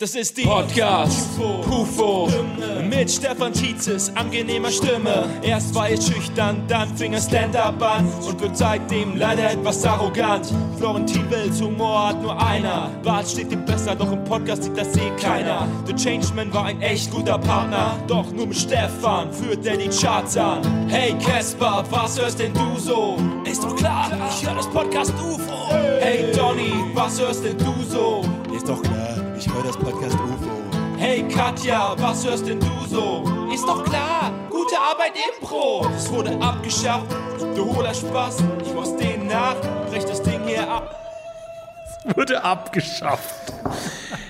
Das ist die Podcast UFO mit Stefan Tietzes angenehmer Stimme. Erst war er schüchtern, dann fing er Stand-up an und wird seitdem leider etwas arrogant. Florentin Wills Humor hat nur einer. Bart steht ihm besser, doch im Podcast sieht das eh keiner. The Changeman war ein echt guter Partner, doch nur mit Stefan führt er die Charts an. Hey Casper, was hörst denn du so? Ist doch klar, ich höre das Podcast UFO. Hey Donny, was hörst denn du so? Ist doch klar, ich höre das Podcast UFO. Hey Katja, was hörst denn du so? Ist doch klar, gute Arbeit Impro. Es wurde abgeschafft, du hohler Spaß. Ich mach's denen nach, brech das Ding hier ab. Wurde abgeschafft.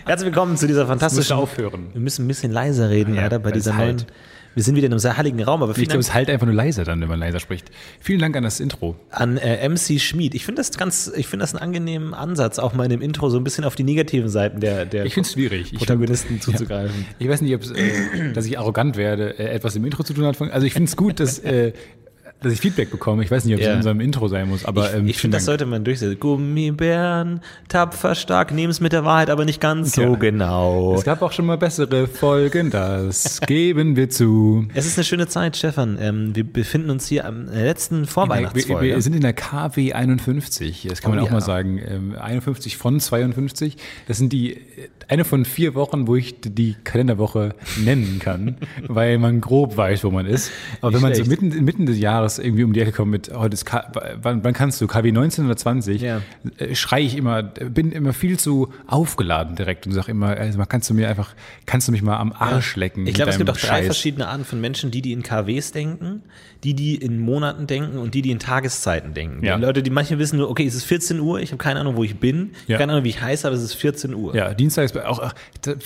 Herzlich willkommen zu dieser fantastischen. aufhören. Wir müssen ein bisschen leiser reden, Ja, leider, bei weil es dieser halt. Wir sind wieder in einem sehr heiligen Raum, aber Ich glaube, es halt einfach nur leiser dann, wenn man leiser spricht. Vielen Dank an das Intro. an äh, MC Schmid. Ich finde das ganz, ich finde das einen angenehmen Ansatz, auch mal in dem Intro so ein bisschen auf die negativen Seiten der, der Ich schwierig. Ich Protagonisten find- zuzugreifen. Ich weiß nicht, ob äh, dass ich arrogant werde, äh, etwas im Intro zu tun hat. Also ich finde es gut, dass, äh, dass ich Feedback bekomme. Ich weiß nicht, ob es in unserem Intro sein muss, aber ähm, ich finde, das sollte man durchsetzen. Gummibären, tapfer stark, nehmen es mit der Wahrheit, aber nicht ganz so Ja. genau. Es gab auch schon mal bessere Folgen, das geben wir zu. Es ist eine schöne Zeit, Stefan. Ähm, wir befinden uns hier am letzten Wir, wir, Vorweihnachtsfolge. wir sind in der KW 51, das kann Oh man auch ja. mal sagen. Ähm, 51 von 52. Das sind die äh, eine von vier Wochen, wo ich die Kalenderwoche nennen kann, weil man grob weiß, wo man ist. Aber Nicht wenn man schlecht. so mitten, mitten des Jahres irgendwie um die Ecke kommt mit, heute ist K wann, wann kannst du, KW 19 oder 20, Ja. äh, schreie ich immer, bin immer viel zu aufgeladen direkt und sage immer, also kannst du mir einfach, kannst du mich mal am Arsch lecken? Ich glaube, es gibt auch drei Scheiß. verschiedene Arten von Menschen, die, die in KWs denken, die, die in Monaten denken und die, die in Tageszeiten denken. Ja. Die Leute, die manche wissen nur, okay, es ist 14 Uhr, ich habe keine Ahnung, wo ich bin, Ja. keine Ahnung, wie ich heiße, aber es ist 14 Uhr. Ja, Dienstag ist auch, ach,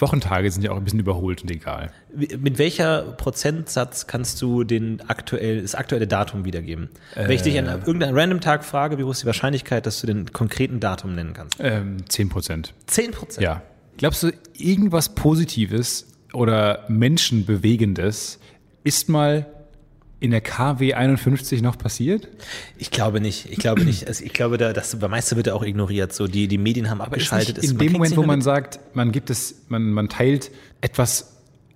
Wochentage sind ja auch ein bisschen überholt und egal. Mit welcher Prozentsatz kannst du den aktuell, das aktuelle Datum wiedergeben? Wenn ich dich an Äh. irgendeinem random Tag frage, wie hoch ist die Wahrscheinlichkeit, dass du den konkreten Datum nennen kannst? Ähm, 10 Prozent. 10 Prozent. Ja. Glaubst du, irgendwas Positives oder Menschenbewegendes ist mal in der KW 51 noch passiert? Ich glaube nicht. Ich glaube nicht. Also ich glaube, da, das meiste wird ja auch ignoriert. So die, die Medien haben Ist abgeschaltet. in dem Moment, wo man sagt, man gibt es, man, man teilt etwas,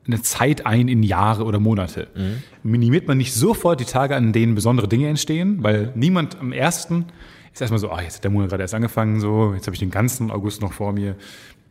eine Zeit ein in Jahre oder Monate, Mhm. minimiert man nicht sofort die Tage, an denen besondere Dinge entstehen, weil niemand am ersten ist erstmal so, ah, jetzt hat der Monat gerade erst angefangen, so, jetzt habe ich den ganzen August noch vor mir.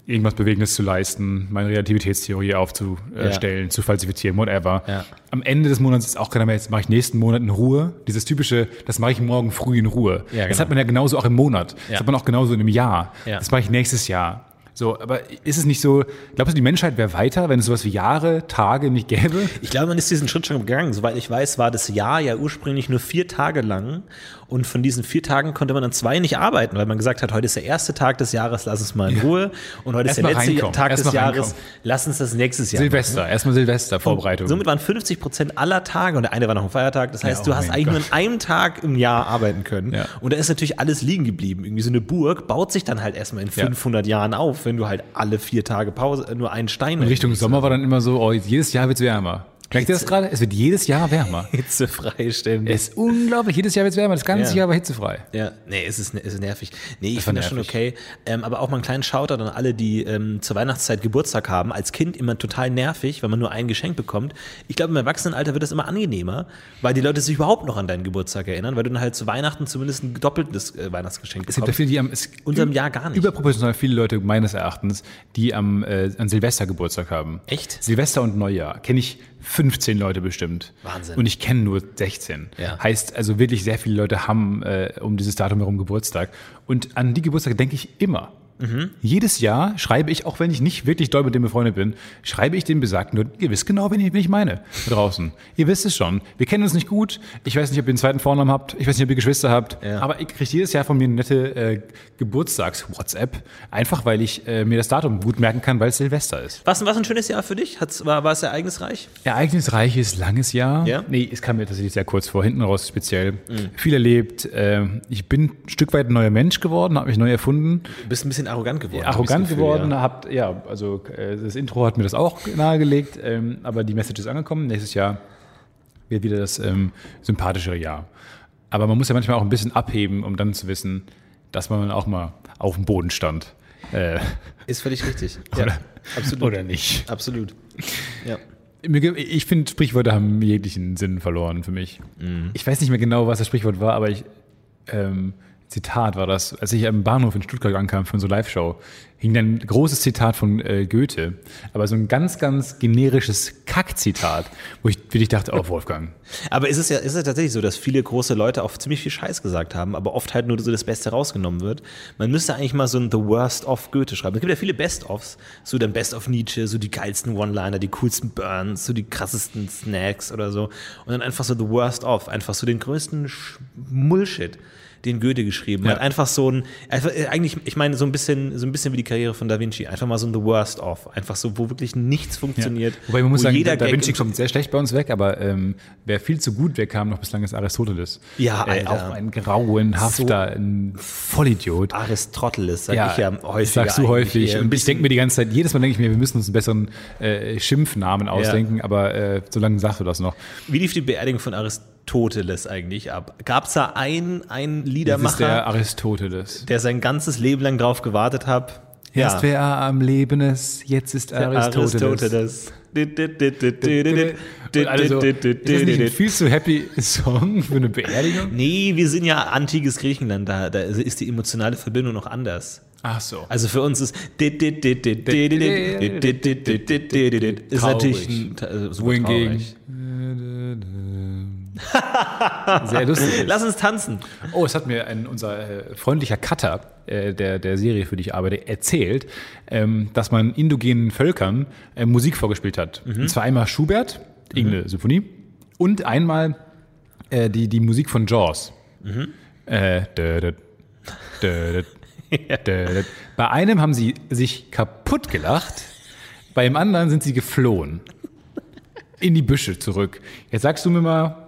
irgendwas Bewegendes zu leisten, meine Relativitätstheorie aufzustellen, zu falsifizieren, whatever. Ja. Am Ende des Monats ist auch keiner mehr, jetzt mache ich nächsten Monat in Ruhe. Dieses typische, das mache ich morgen früh in Ruhe. Ja, Das genau. hat man ja genauso auch im Monat. Das Ja. hat man auch genauso in einem Jahr. Ja. Das mache ich nächstes Jahr. So, aber ist es nicht so, glaubst du, die Menschheit wäre weiter, wenn es sowas wie Jahre, Tage nicht gäbe? Ich glaube, man ist diesen Schritt schon gegangen. Soweit ich weiß, war das Jahr ja ursprünglich nur vier Tage lang. Und von diesen vier Tagen konnte man dann zwei nicht arbeiten, weil man gesagt hat, heute ist der erste Tag des Jahres, lass uns mal in Ruhe. Und heute ist der letzte reinkommen, Tag erst des Jahres, reinkommen. lass uns das nächstes Jahr Silvester, erstmal Silvester, Vorbereitung. Somit waren 50 Prozent aller Tage und der eine war noch ein Feiertag. Das heißt, Ja, du oh hast mein eigentlich nur Gott. an einem Tag im Jahr arbeiten können. Ja. Und da ist natürlich alles liegen geblieben. Irgendwie so eine Burg baut sich dann halt erstmal in Ja. 500 Jahren auf, wenn du halt alle vier Tage Pause, nur einen Stein in Richtung Sommer war dann immer so, oh, jedes Jahr wird es wärmer. Merkt ihr das gerade? Es wird jedes Jahr wärmer. Hitze freistellen. Es ist unglaublich, jedes Jahr wird es wärmer, das ganze Ja. Jahr war hitzefrei. Ja, nee, es ist, es ist nervig. Nee, ich finde das schon okay. Ähm, aber auch mal einen kleinen Shoutout an alle, die ähm, zur Weihnachtszeit Geburtstag haben. Als Kind immer total nervig, weil man nur ein Geschenk bekommt. Ich glaube, im Erwachsenenalter wird das immer angenehmer, weil die Leute sich überhaupt noch an deinen Geburtstag erinnern, weil du dann halt zu Weihnachten zumindest ein doppeltes äh, Weihnachtsgeschenk Es gibt ja bekommst. viele, die am, es, Unserem Jahr gar nicht. Überproportional viele Leute meines Erachtens, die am äh, an Silvester Geburtstag haben. Echt? Silvester und Neujahr kenne ich 15 Leute bestimmt. Wahnsinn. Und ich kenne nur 16. Ja. Heißt also wirklich sehr viele Leute haben äh, um dieses Datum herum Geburtstag. Und an die Geburtstage denke ich immer. Mhm. Jedes Jahr schreibe ich, auch wenn ich nicht wirklich doll mit dem befreundet bin, schreibe ich den Besagten nur, ihr wisst genau, wen ich, wen ich meine, da draußen. Ihr wisst es schon. Wir kennen uns nicht gut. Ich weiß nicht, ob ihr einen zweiten Vornamen habt. Ich weiß nicht, ob ihr Geschwister habt. Ja. Aber ich kriege jedes Jahr von mir eine nette äh, Geburtstags-WhatsApp. Einfach, weil ich äh, mir das Datum gut merken kann, weil es Silvester ist. Was, was ein schönes Jahr für dich? Hat's, war, war es ereignisreich? Ereignisreiches, langes Jahr. Ja? Nee, es kam mir tatsächlich sehr kurz vor, hinten raus speziell. Viel erlebt. Äh, ich bin ein Stück weit ein neuer Mensch geworden, habe mich neu erfunden. Du bist ein bisschen arrogant geworden. arrogant Gefühl, geworden, Ja. habt, ja, also äh, das Intro hat mir das auch nahegelegt, ähm, aber die Message ist angekommen. Nächstes Jahr wird wieder das ähm, sympathischere Jahr. Aber man muss ja manchmal auch ein bisschen abheben, um dann zu wissen, dass man auch mal auf dem Boden stand. Äh, Ist völlig richtig. Oder- ja, absolut. oder nicht. Absolut. Ja. Ich finde, Sprichwörter haben jeglichen Sinn verloren für mich. Mhm. Ich weiß nicht mehr genau, was das Sprichwort war, aber ich, ähm, Zitat war das, als ich am Bahnhof in Stuttgart ankam für unsere Live-Show, hing ein großes Zitat von äh, Goethe, aber so ein ganz, ganz generisches Kack-Zitat, wo ich wirklich dachte, oh Wolfgang, Aber ist es ja, ist es tatsächlich so, dass viele große Leute auch ziemlich viel Scheiß gesagt haben, aber oft halt nur so das Beste rausgenommen wird. Man müsste eigentlich mal so ein The Worst of Goethe schreiben. Es gibt ja viele Best-ofs, so dann Best of Nietzsche, so die geilsten One-Liner, die coolsten Burns, so die krassesten Snacks oder so. Und dann einfach so The Worst of, einfach so den größten Bullshit den Goethe geschrieben Ja. hat. Einfach so ein, einfach, äh, eigentlich, ich meine, so ein bisschen, so ein bisschen wie die Karriere von Da Vinci. Einfach mal so ein The Worst of. Einfach so, wo wirklich nichts funktioniert. Wobei man muss sagen, Da Vinci kommt sehr schlecht bei uns weg, aber ähm, wer viel zu gut wegkam noch bislang ist Aristoteles. Ja, äh, Alter. auch ein grauenhafter, ein Vollidiot. Aristoteles, sag ich ja häufig. sagst du häufig. Und ich denke mir die ganze Zeit, jedes Mal denke ich mir, wir müssen uns einen besseren äh, Schimpfnamen ausdenken, aber äh, so lange sagst du das noch. Wie lief die Beerdigung von Aristoteles eigentlich ab? Gab es da einen, einen Das ist Liedermacher, der der, Aristoteles. sein ganzes Leben lang drauf gewartet hat? Erst wer am Leben ist, jetzt ist Aristoteles. Aristoteles. Und also, ist das nicht ein viel zu happy Song für eine Beerdigung? Nee, wir sind ja antikes Griechenland, da, da ist die emotionale Verbindung noch anders. Ach so. Also für uns ist ist natürlich ein, äh, traurig. Sehr lustig. Lass uns tanzen. Oh, es hat mir ein, unser äh, freundlicher Cutter äh, der, der Serie, für die ich arbeite, erzählt, ähm, dass man indogenen Völkern äh, Musik vorgespielt hat. Und zwar einmal Schubert, irgendeine Symphonie, und einmal äh, die, die Musik von Jaws. Äh, dö, dö, dö, dö, dö, dö. Bei einem haben sie sich kaputt gelacht, bei dem anderen sind sie geflohen. In die Büsche zurück. Jetzt sagst du mir mal,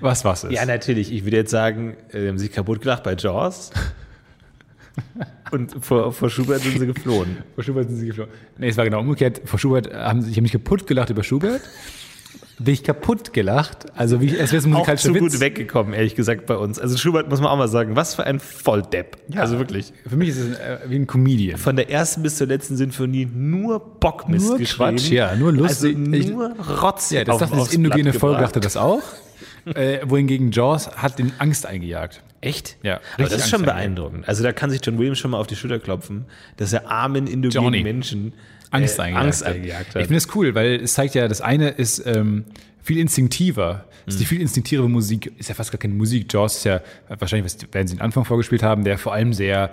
was was ist. Ja, natürlich. Ich würde jetzt sagen, äh, haben sich kaputt gelacht bei Jaws. Und vor, vor Schubert sind sie geflohen. Vor Schubert sind sie geflogen. Nee, es war genau umgekehrt. Vor Schubert haben sie, ich habe mich kaputt gelacht über Schubert. Bin ich kaputt gelacht. Also wie, wäre es ein Auch musikalischer zu Witz. gut weggekommen, ehrlich gesagt, bei uns. Also Schubert muss man auch mal sagen, was für ein Volldepp. Also wirklich. Für mich ist es äh, wie ein Comedian. Von der ersten bis zur letzten Sinfonie nur Bockmist Nur geschrieben. Quatsch, ja, nur lustig. Also nur Rotz Ja, das auf- dachte das indogene Volk dachte das auch. äh, wohingegen Jaws hat den Angst eingejagt. Echt? Ja, Aber das ist schon Angst beeindruckend. Also da kann sich John Williams schon mal auf die Schulter klopfen, dass er armen indogenen Johnny. Menschen Angst äh, eingejagt, Angst hat. eingejagt Ich hat. finde es cool, weil es zeigt ja, das eine ist ähm, viel instinktiver. Das ist die viel instinktivere Musik, ist ja fast gar keine Musik. Jaws ist ja wahrscheinlich, was werden sie den Anfang vorgespielt haben, der vor allem sehr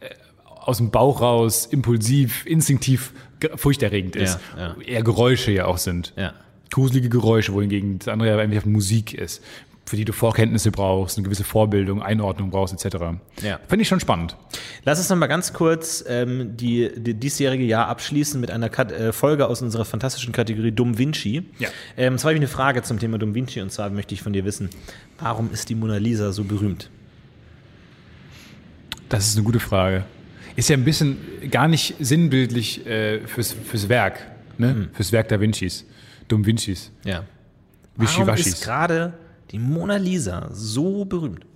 äh, aus dem Bauch raus, impulsiv, instinktiv, ge- furchterregend ist. Ja, Eher Geräusche ja auch sind. Ja. Gruselige Geräusche, wohingegen das andere ja einfach Musik ist, für die du Vorkenntnisse brauchst, eine gewisse Vorbildung, Einordnung brauchst, etc. Ja. Finde ich schon spannend. Lass uns noch mal ganz kurz ähm, die, die diesjährige Jahr abschließen mit einer Kat äh, Folge aus unserer fantastischen Kategorie Dum Vinci. Ja. Ähm, zwar habe ich eine Frage zum Thema Dum Vinci und zwar möchte ich von dir wissen, warum ist die Mona Lisa so berühmt? Das ist eine gute Frage. Ist ja ein bisschen gar nicht sinnbildlich äh, fürs, fürs Werk, ne? Fürs Werk Da Vincis, Dum Vincis. Ja. Warum ist gerade die Mona Lisa so berühmt?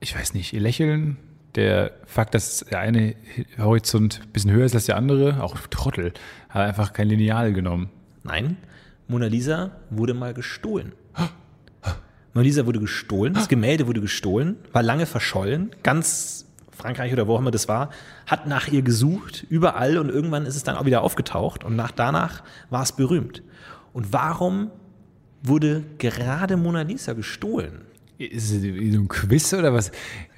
Ich weiß nicht, ihr Lächeln, der Fakt, dass der eine Horizont ein bisschen höher ist als der andere, auch Trottel, hat einfach kein Lineal genommen. Nein, Mona Lisa wurde mal gestohlen. Mona Lisa wurde gestohlen, das Gemälde wurde gestohlen, war lange verschollen, ganz Frankreich oder wo auch immer das war, hat nach ihr gesucht, überall und irgendwann ist es dann auch wieder aufgetaucht und nach danach war es berühmt. Und warum wurde gerade Mona Lisa gestohlen? Ist es ein Quiz oder was?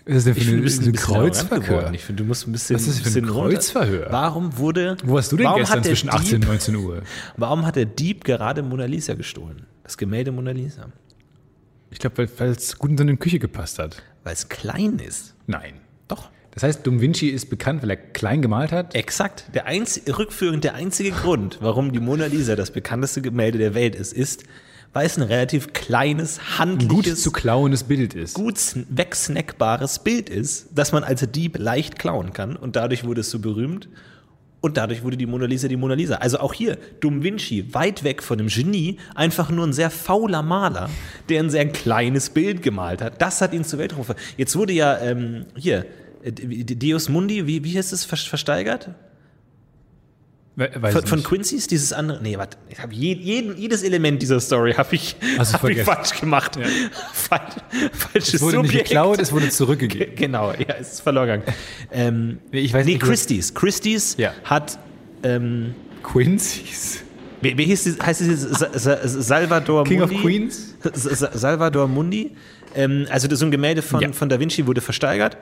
Was ist denn für finde, eine, so ein ein Kreuzverhör? Ich finde, du musst ein bisschen. Was ist das für ein bisschen runter- Kreuzverhör? Warum wurde. Wo warst du denn gestern zwischen 18 und Dieb, 19 Uhr? Warum hat der Dieb gerade Mona Lisa gestohlen? Das Gemälde Mona Lisa. Ich glaube, weil- es gut in seine Küche gepasst hat. Weil es klein ist. Nein. Doch. Das heißt, Dum Vinci ist bekannt, weil er klein gemalt hat. Exakt. Der einz rückführend der einzige Grund, warum die Mona Lisa das bekannteste Gemälde der Welt ist, ist, weil es ein relativ kleines, Ein gut handliches, zu klauendes Bild ist. gut sn- wegsnackbares Bild ist, das man als Dieb leicht klauen kann. Und dadurch wurde es so berühmt. Und dadurch wurde die Mona Lisa die Mona Lisa. Also auch hier, Dum Vinci, weit weg von dem Genie, einfach nur ein sehr fauler Maler, der ein sehr kleines Bild gemalt hat. Das hat ihn zur Welt gerufen. Jetzt wurde ja ähm, hier, äh, Deus Mundi, wie, wie heißt es, ver- versteigert? Von, von nicht. Quincy's, dieses andere. Nee, warte, ich habe je, jeden, jedes Element dieser Story habe ich, du hab ich falsch gemacht. Falsch, falsches es wurde nicht Subjekt. geklaut, es wurde zurückgegeben. Genau, ja, es ist verloren gegangen. Ähm, Nee, ich weiß nee, nicht, Christie's. Christie's Ja. hat, ähm, Quincy's. wie, wie hieß die, heißt es jetzt? Sa- Sa- Salvador King of Mundi? Queens? Sa- Sa- Salvador Mundi. Ähm, also das so ein Gemälde von, Ja. von Da Vinci wurde versteigert.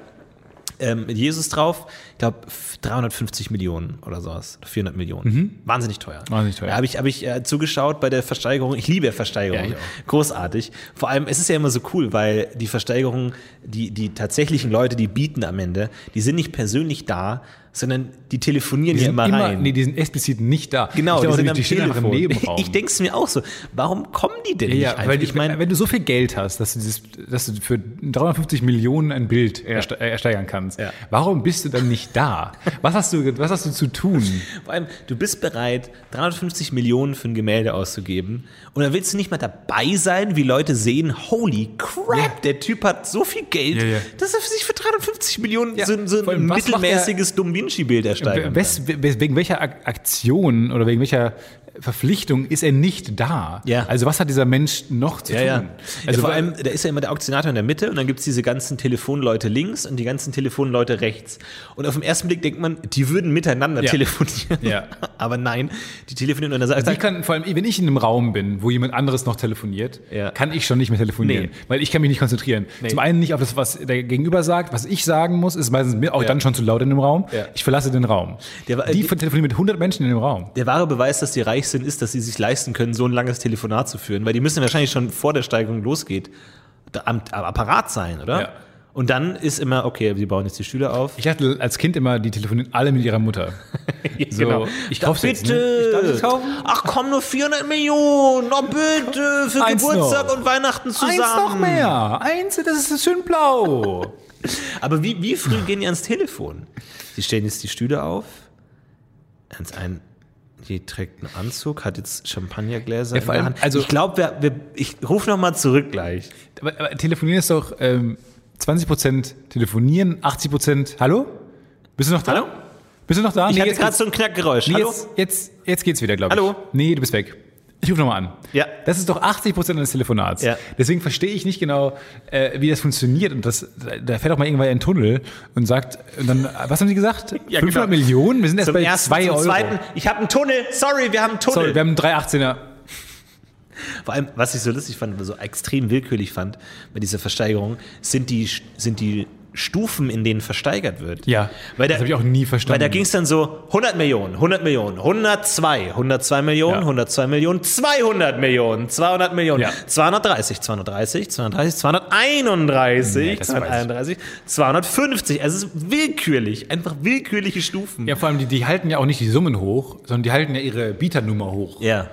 Ähm, mit Jesus drauf. Ich glaube 350 Millionen oder sowas. Oder 400 Millionen. Wahnsinnig teuer. Mhm. Wahnsinnig teuer. Da habe ich, hab ich äh, zugeschaut bei der Versteigerung. Ich liebe Versteigerungen. Ja, Großartig. Vor allem, es ist ja immer so cool, weil die Versteigerungen, die, die tatsächlichen Leute, die bieten am Ende, die sind nicht persönlich da, sondern die telefonieren Die ja immer, immer, rein. nee, die sind explizit nicht da. Genau, ich die glaube, sind am die stehen einfach im. Nebenraum. Ich denke es mir auch so. Warum kommen die denn ja, nicht ja, einfach? weil ich meine, wenn du so viel Geld hast, dass du, dieses, dass du für 350 Millionen ein Bild erste- äh, ersteigern kannst, Ja. warum bist du dann nicht da? Was hast du, was hast du zu tun? vor allem, du bist bereit, 350 Millionen für ein Gemälde auszugeben und dann willst du nicht mal dabei sein, wie Leute sehen, holy crap, der Typ hat so viel Geld, Ja, ja. dass er sich für 350 Millionen Ja, so, so ein mittelmäßiges Dom Vinci-Bild ersteigern Wes, wegen welcher Ak- Aktion oder wegen welcher Verpflichtung ist er nicht da? Ja. Also was hat dieser Mensch noch zu Ja, tun? ja. Also vor allem, da ist ja immer der Auktionator in der Mitte und dann gibt es diese ganzen Telefonleute links und die ganzen Telefonleute rechts. Und auf den ersten Blick denkt man, die würden miteinander telefonieren. Ja. Aber nein, die telefonieren und dann sagt Ich kann, vor allem, wenn ich in einem Raum bin, wo jemand anderes noch telefoniert, kann ich schon nicht mehr telefonieren, Nee. weil ich kann mich nicht konzentrieren. Zum einen nicht auf das, was der Gegenüber sagt, was ich sagen muss, ist meistens auch dann schon zu laut in dem Raum. Ich verlasse den Raum. Der war- die die- telefonieren mit 100 Menschen in dem Raum. Der wahre Beweis, dass die reich sind, ist, dass sie sich leisten können, so ein langes Telefonat zu führen. Weil die müssen wahrscheinlich schon vor der Steigerung losgeht, da am, am Apparat sein, oder? Ja. Und dann ist immer, okay, sie bauen jetzt die Stühle auf. Ich hatte als Kind immer, die telefonieren alle mit ihrer Mutter. So, ich Da kauf's jetzt, bitte. ne? Ich darf es kaufen? Ach komm, nur 400 Millionen. Oh bitte, für Eins Geburtstag noch. und Weihnachten zusammen. Eins noch mehr. Eins, das ist schön blau. Aber wie, wie früh gehen die ans Telefon? Sie stellen jetzt die Stühle auf. Eins ein, die trägt einen Anzug, hat jetzt Champagnergläser Ja, vor in der allem, Hand. also- ich glaube, ich rufe noch mal zurück gleich. Aber, aber telefonieren ist doch ähm, 20% telefonieren, 80% Hallo? Bist du noch da? Hallo? Bist du noch da? Ich hatte jetzt gerade so ein Knackgeräusch. nee, Hallo? jetzt, jetzt, jetzt geht's wieder, glaube ich. Hallo? Nee, du bist weg. Ich rufe nochmal an. Ja. Das ist doch 80 Prozent des Telefonats. Ja. Deswegen verstehe ich nicht genau, äh, wie das funktioniert. Und das, da fährt auch mal irgendwann ein Tunnel und sagt, und dann, was haben Sie gesagt? Ja, 500 genau. Millionen? Wir sind erst Zum bei ersten, 2 zum Euro. zweiten. Ich habe einen Tunnel. Sorry, wir haben einen Tunnel. Sorry, wir haben einen 318er. Vor allem, was ich so lustig fand, so extrem willkürlich fand bei dieser Versteigerung, sind die, sind die Stufen, in denen versteigert wird. Ja, weil da, das habe ich auch nie verstanden. Weil da ging es dann so 100 Millionen, 100 Millionen, 102, 102 Millionen, Ja. 102 Millionen, 200 Millionen, 200 Millionen, Ja. 230, 230, 230, 231, Nee, das weiß ich. 231, 250. Also es ist willkürlich, einfach willkürliche Stufen. Ja, vor allem, die, die halten ja auch nicht die Summen hoch, sondern die halten ja ihre Bieternummer hoch. ja.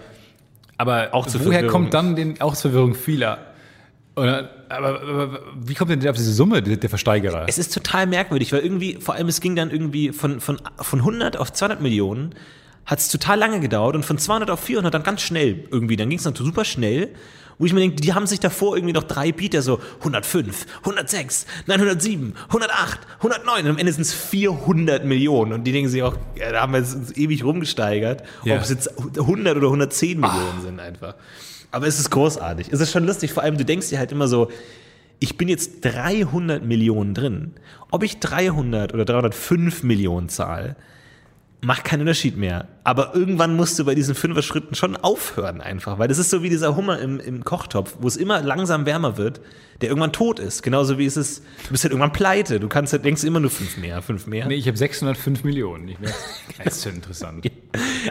Aber Auch woher kommt dann den, auch zur Verwirrung vieler? Oder, aber, aber wie kommt denn auf diese Summe, der, der Versteigerer? Es ist total merkwürdig, weil irgendwie, vor allem es ging dann irgendwie von, von, von 100 auf 200 Millionen, hat es total lange gedauert und von 200 auf 400 dann ganz schnell irgendwie. Dann ging es dann super schnell, wo ich mir denke, die haben sich davor irgendwie noch drei Bieter, so 105, 106, 907, 108, 109 und am Ende sind es 400 Millionen und die denken sich auch, ja, da haben wir uns ewig rumgesteigert, Ja. ob es jetzt 100 oder 110 Millionen sind einfach. Aber es ist großartig. Es ist schon lustig, vor allem du denkst dir halt immer so, ich bin jetzt 300 Millionen drin. Ob ich 300 oder 305 Millionen zahle, macht keinen Unterschied mehr. Aber irgendwann musst du bei diesen Fünfer-Schritten schon aufhören einfach, weil das ist so wie dieser Hummer im, im Kochtopf, wo es immer langsam wärmer wird, der irgendwann tot ist. Genauso wie es ist, du bist halt irgendwann pleite. Du kannst halt, denkst immer nur fünf mehr, fünf mehr. Nee, ich habe 605 Millionen. Ich merke, das ist ja interessant.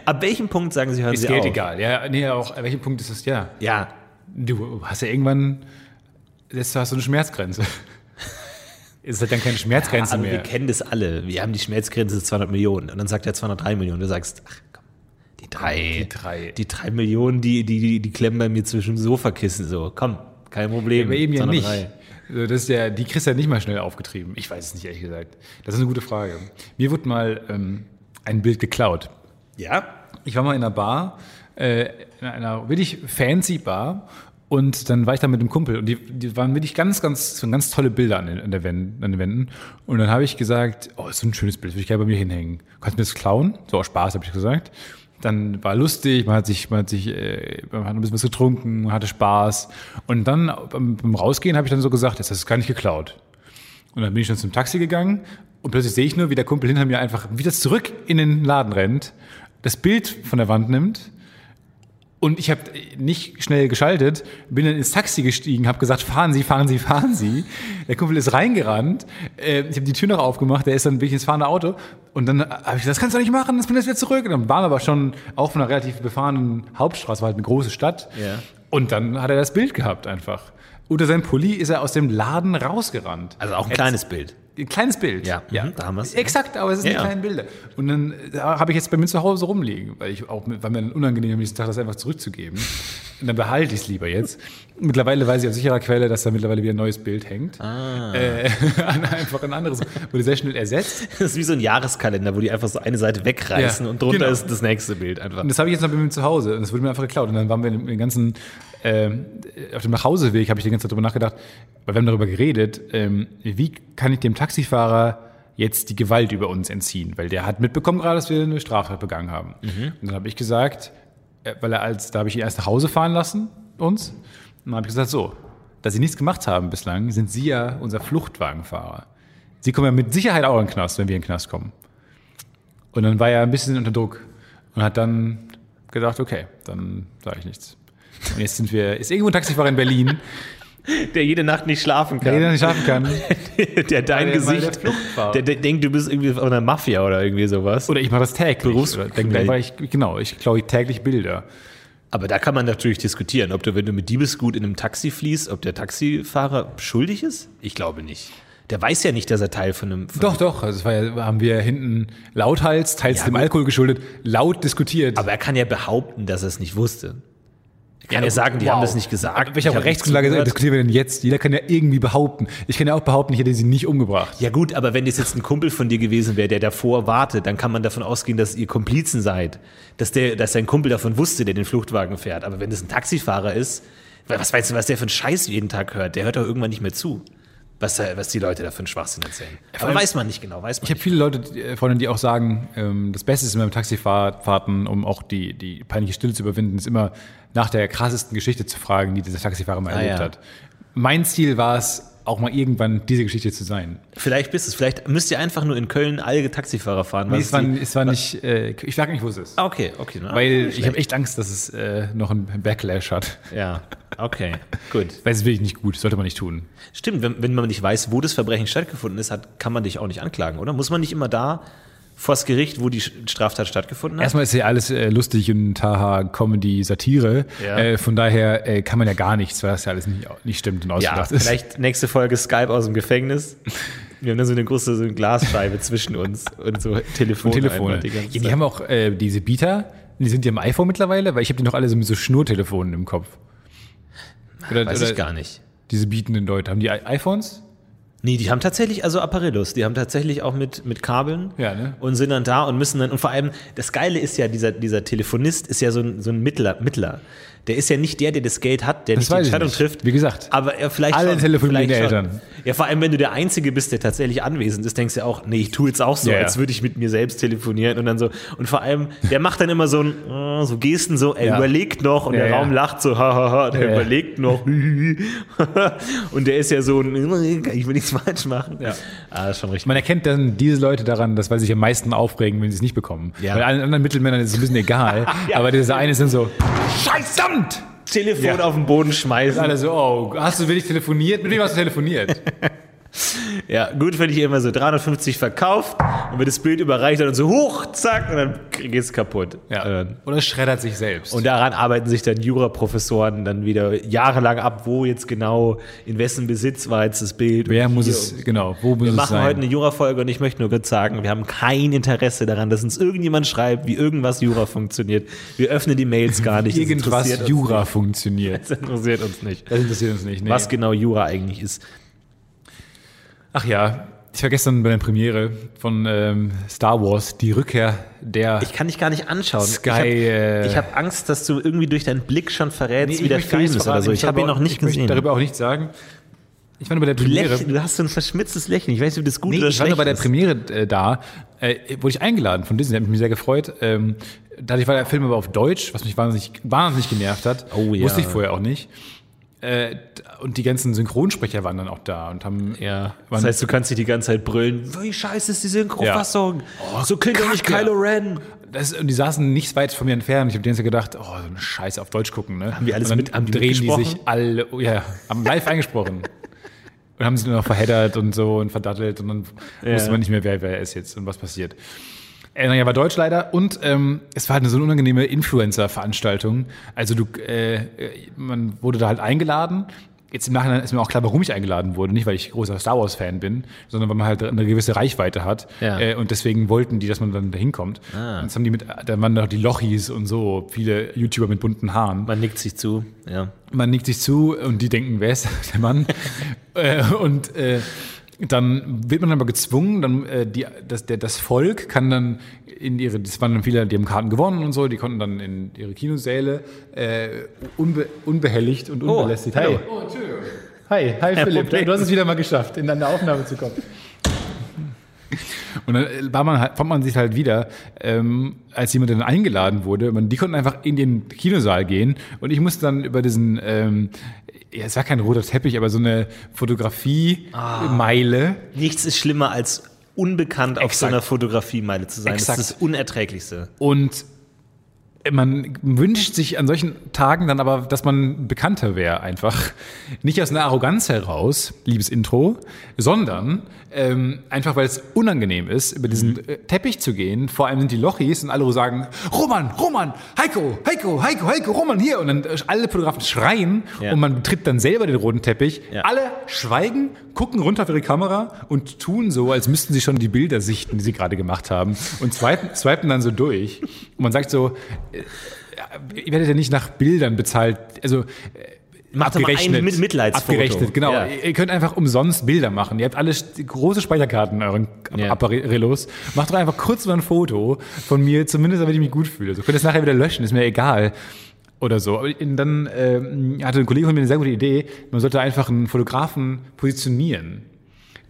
Ab welchem Punkt sagen sie, hören Ist sie Geld auf? egal. Ja, nee, auch, an welchem Punkt ist das? Ja. Ja, Du hast ja irgendwann, jetzt hast du eine Schmerzgrenze. Ist halt dann keine Schmerzgrenze wir mehr. kennen das alle. Wir haben die Schmerzgrenze 200 Millionen und dann sagt er 203 Millionen. Du sagst, ach komm, die drei, Die drei. die drei Millionen, die, die, die, die klemmen bei mir zwischen dem Sofakissen so. Komm, kein Problem. Aber eben ja 203. nicht. Also Das ist ja, die kriegst du ja nicht mal schnell aufgetrieben. Ich weiß es nicht, ehrlich gesagt. Das ist eine gute Frage. Mir wurde mal ähm, ein Bild geklaut. Ja? Ich war mal in einer Bar, äh, in einer wirklich fancy Bar. Und dann war ich da mit einem Kumpel und die, die waren wirklich ganz, ganz, ganz tolle Bilder an den, an, der Wänden, an den Wänden. Und dann habe ich gesagt, oh, ist so ein schönes Bild, würde ich gerne bei mir hinhängen. Kannst du mir das klauen? So aus Spaß, habe ich gesagt. Dann war lustig, man hat sich, man hat sich, äh, man hat ein bisschen was getrunken, man hatte Spaß. Und dann beim, beim Rausgehen habe ich dann so gesagt, das ist gar nicht geklaut. Und dann bin ich dann zum Taxi gegangen und plötzlich sehe ich nur, wie der Kumpel hinter mir einfach wieder zurück in den Laden rennt, das Bild von der Wand nimmt und ich habe nicht schnell geschaltet, bin dann ins Taxi gestiegen, habe gesagt, fahren Sie, fahren Sie, fahren Sie. Der Kumpel ist reingerannt, äh, ich habe die Tür noch aufgemacht, der ist dann bin ich ins fahrende Auto und dann habe ich gesagt, das kannst du nicht machen, das bin jetzt wieder zurück. Und dann waren wir aber schon auf einer relativ befahrenen Hauptstraße, war halt eine große Stadt. Ja. Und dann hat er das Bild gehabt einfach. Unter seinem Pulli ist er aus dem Laden rausgerannt. Also auch ein Jetzt- kleines Bild. Ein kleines Bild. Ja, mhm, da haben wir's. Exakt, aber es sind Ja, die ja. kleinen Bilder. Und dann da habe ich jetzt bei mir zu Hause rumliegen, weil ich auch, weil mir dann unangenehm ist, das einfach zurückzugeben. Und dann behalte ich es lieber jetzt. Mittlerweile weiß ich aus sicherer Quelle, dass da mittlerweile wieder ein neues Bild hängt. Ah. Äh, an einfach ein anderes, wurde sehr schnell ersetzt. Das ist wie so ein Jahreskalender, wo die einfach so eine Seite wegreißen Ja, und drunter genau. ist das nächste Bild einfach. Und das habe ich jetzt noch bei mir zu Hause und das wurde mir einfach geklaut. Und dann waren wir den ganzen, ähm, auf dem Nachhauseweg habe ich die ganze Zeit darüber nachgedacht, weil wir haben darüber geredet, ähm, wie kann ich dem Taxifahrer jetzt die Gewalt über uns entziehen? Weil der hat mitbekommen gerade, dass wir eine Straftat begangen haben. Und dann habe ich gesagt, äh, weil er als, da habe ich ihn erst nach Hause fahren lassen, uns. Und dann habe ich gesagt, so, da Sie nichts gemacht haben bislang, sind Sie ja unser Fluchtwagenfahrer. Sie kommen ja mit Sicherheit auch in den Knast, wenn wir in den Knast kommen. Und dann war er ein bisschen unter Druck und hat dann gedacht, okay, dann sage ich nichts. Und jetzt sind wir, ist irgendwo ein Taxifahrer in Berlin, Der jede Nacht nicht schlafen der kann. jeder nicht schaffen kann. der dein der- Gesicht, der, der denkt, du bist irgendwie von einer Mafia oder irgendwie sowas. Oder ich mache das täglich. Berufs- ich, genau, ich klaue täglich Bilder. Aber da kann man natürlich diskutieren, ob du, wenn du mit Diebesgut in einem Taxi fließt, ob der Taxifahrer schuldig ist? Ich glaube nicht. Der weiß ja nicht, dass er Teil von einem. Von Doch, doch, also das war ja, haben wir hinten lauthals, teils Ja, dem. Alkohol geschuldet, laut diskutiert. Aber er kann ja behaupten, dass er es nicht wusste. Kann ja, Ja, sagen, die wow. haben das nicht gesagt. Nicht Rechtsgrundlage diskutieren wir denn jetzt? Jeder kann ja irgendwie behaupten. Ich kann ja auch behaupten, ich hätte sie nicht umgebracht. Ja gut, aber wenn das jetzt ein Kumpel von dir gewesen wäre, der davor wartet, dann kann man davon ausgehen, dass ihr Komplizen seid. Dass, der, dass dein Kumpel davon wusste, der den Fluchtwagen fährt. Aber wenn das ein Taxifahrer ist, was weißt du, was der für einen Scheiß jeden Tag hört? Der hört doch irgendwann nicht mehr zu. Was, äh, was die Leute da für einen Schwachsinn erzählen. Aber weiß man nicht genau, weiß man Ich habe viele Leute, die- äh, Freunde, die auch sagen, ähm, das Beste ist immer mit Taxifahrten, um auch die, die peinliche Stille zu überwinden, ist immer nach der krassesten Geschichte zu fragen, die dieser Taxifahrer mal Ah, erlebt ja. hat. Mein Ziel war es, auch mal irgendwann diese Geschichte zu sein. Vielleicht bist es. Vielleicht müsst ihr einfach nur in Köln alle Taxifahrer fahren. Nee, es war, die- es war nicht, äh, ich sage nicht, wo es ist. Ah, okay, okay. na, Weil ich habe echt Angst, dass es äh, noch einen Backlash hat. Ja, okay, gut. Weil es wirklich nicht gut, sollte man nicht tun. Stimmt, wenn, wenn man nicht weiß, wo das Verbrechen stattgefunden ist, hat, kann man dich auch nicht anklagen, oder? Muss man nicht immer da vors Gericht, wo die Straftat stattgefunden hat? Erstmal ist ja alles äh, lustig und Taha, Comedy, Satire. Ja. Äh, von daher äh, kann man ja gar nichts, weil das ja alles nicht, nicht stimmt und ja, ausgedacht ist. vielleicht nächste Folge Skype aus dem Gefängnis. Wir haben da so eine große so eine Glasscheibe zwischen uns und so Telefone. Und Telefone. einfach die Ja, die haben auch äh, diese Bieter, die sind ja im iPhone mittlerweile, weil ich habe die noch alle so mit so Schnurtelefonen im Kopf. Oder, Weiß oder ich gar nicht. diese bietenden Leute. Haben die iPhones? Nee, die haben tatsächlich, also Apparillos, die haben tatsächlich auch mit, mit Kabeln Ja, ne? und sind dann da und müssen dann, und vor allem, das Geile ist ja, dieser, dieser Telefonist ist ja so ein, so ein Mittler, Mittler. Der ist ja nicht der, der das Geld hat, der Das nicht die Entscheidung nicht. trifft. Wie gesagt, aber er vielleicht alle schon, telefonieren vielleicht die schon. Eltern. Ja, vor allem, wenn du der Einzige bist, der tatsächlich anwesend ist, denkst du ja auch, nee, ich tue jetzt auch so, Ja, als würde ich mit mir selbst telefonieren und dann so. Und vor allem, der macht dann immer so, ein, äh, so Gesten, so, er überlegt noch und der. Raum lacht so, hahaha, der überlegt noch. und der ist ja so, ein, ich will nichts falsch machen. Ja. Ah, das ist schon richtig. man erkennt dann diese Leute daran, dass weil sie sich am meisten aufregen, wenn sie es nicht bekommen. Bei allen anderen Mittelmännern ist es ein bisschen egal, aber dieser eine ist dann so, Scheißamt! Telefon Ja. auf den Boden schmeißen. Alle so, oh, hast du wirklich telefoniert? Mit wem hast du telefoniert? Ja, gut finde ich immer so 350 verkauft und wird das Bild überreicht und so hoch, zack, und dann geht es kaputt. Ja. Äh, Oder schreddert sich selbst. Und daran arbeiten sich dann Juraprofessoren dann wieder jahrelang ab, wo jetzt genau, in wessen Besitz war jetzt das Bild. wer muss hier es, genau, wo muss Wir es machen sein? heute eine Jura-Folge und ich möchte nur kurz sagen, wir haben kein Interesse daran, dass uns irgendjemand schreibt, wie irgendwas Jura funktioniert. Wir öffnen die Mails gar nicht. Irgendwas Jura funktioniert. nicht. Das interessiert uns nicht. Das interessiert uns nicht. Nee. Was genau Jura eigentlich ist. Ach ja, ich war gestern bei der Premiere von ähm, Star Wars, die Rückkehr der. Ich kann dich gar nicht anschauen. Sky, ich habe äh, hab Angst, dass du irgendwie durch deinen Blick schon verrätst, Nee, wie der möchte Film ist oder so. Ich habe ihn noch nicht ich möchte gesehen. darüber auch nichts sagen. Ich war nur bei der Premiere. lächelst, du hast so ein verschmitztes Lächeln. Ich weiß nicht, ob das gut Nee, oder ich war nur schlecht bei der ist. Premiere äh, da, äh, wurde ich eingeladen von Disney, hat mich sehr gefreut. Ähm, dadurch war der Film aber auf Deutsch, was mich wahnsinnig, wahnsinnig genervt hat. Oh ja. Wusste ich vorher auch nicht. Äh, und die ganzen Synchronsprecher waren dann auch da und haben. Ja, das heißt, du kannst dich die ganze Zeit brüllen. Wie scheiße ist die Synchrofassung? Oh, so klingt doch nicht. Kylo Ren. das, und die saßen nicht weit von mir entfernt. Ich habe ganze Zeit gedacht, oh, so eine Scheiße auf Deutsch gucken. Ne? Haben die alles mit- die drehen die sich alle, oh, ja, haben live eingesprochen. Und haben sich dann noch verheddert und so und verdattelt und dann Ja. wusste man nicht mehr, wer wer ist jetzt und was passiert. Äh, naja, war Deutsch leider und ähm, es war halt eine so eine unangenehme Influencer-Veranstaltung. Also du, äh, äh, man wurde da halt eingeladen. Jetzt im Nachhinein ist mir auch klar, warum ich eingeladen wurde. Nicht, weil ich großer Star Wars-Fan bin, sondern weil man halt eine gewisse Reichweite hat. Ja. Äh, und deswegen wollten die, dass man dann da hinkommt. Ah. Das haben die mit, da waren noch die Lochis und so, viele YouTuber mit bunten Haaren. Man nickt sich zu. Ja. Man nickt sich zu und die denken, wer ist der Mann? äh, und äh, dann wird man aber gezwungen, dann äh, die, das, der, das Volk kann dann in ihre, das waren dann viele, die haben Karten gewonnen und so, die konnten dann in ihre Kinosäle äh, unbe, unbehelligt und unbelästigt. hallo. Oh, Hi, hi Philipp, Problem. du hast es wieder mal geschafft, in deine Aufnahme zu kommen. Und dann äh, war man halt, fand man sich halt wieder, ähm, als jemand dann eingeladen wurde. Man, die konnten einfach in den Kinosaal gehen und ich musste dann über diesen, ähm, ja, es war kein roter Teppich, aber so eine Fotografie-Meile. Nichts ist schlimmer als unbekannt auf so Exakt. einer Fotografiemeile zu sein. Exakt. Das ist das Unerträglichste. Und man wünscht sich an solchen Tagen dann aber, dass man bekannter wäre einfach. Nicht aus einer Arroganz heraus, liebes Intro, sondern ähm, einfach, weil es unangenehm ist, über diesen Mhm. äh, Teppich zu gehen. Vor allem sind die Lochis und alle sagen, Roman, Roman, Heiko, Heiko, Heiko, Heiko, Roman hier. Und dann äh, alle Fotografen schreien Ja. und man betritt dann selber den roten Teppich. Ja. Alle schweigen, gucken runter auf ihre Kamera und tun so, als müssten sie schon die Bilder sichten, die sie gerade gemacht haben. Und swipen, swipen dann so durch. Und man sagt so, ihr werdet ja nicht nach Bildern bezahlt. Also Macht doch mal ein Mit- Mitleidsfoto. Abgerechnet, genau. Ja. Ihr könnt einfach umsonst Bilder machen. Ihr habt alle große Speicherkarten in euren Ja. Apparillos. Macht doch einfach kurz mal ein Foto von mir, zumindest damit ich mich gut fühle. So könnt ihr es nachher wieder löschen, ist mir egal. oder so. Aber dann ähm, hatte ein Kollege von mir eine sehr gute Idee, man sollte einfach einen Fotografen positionieren.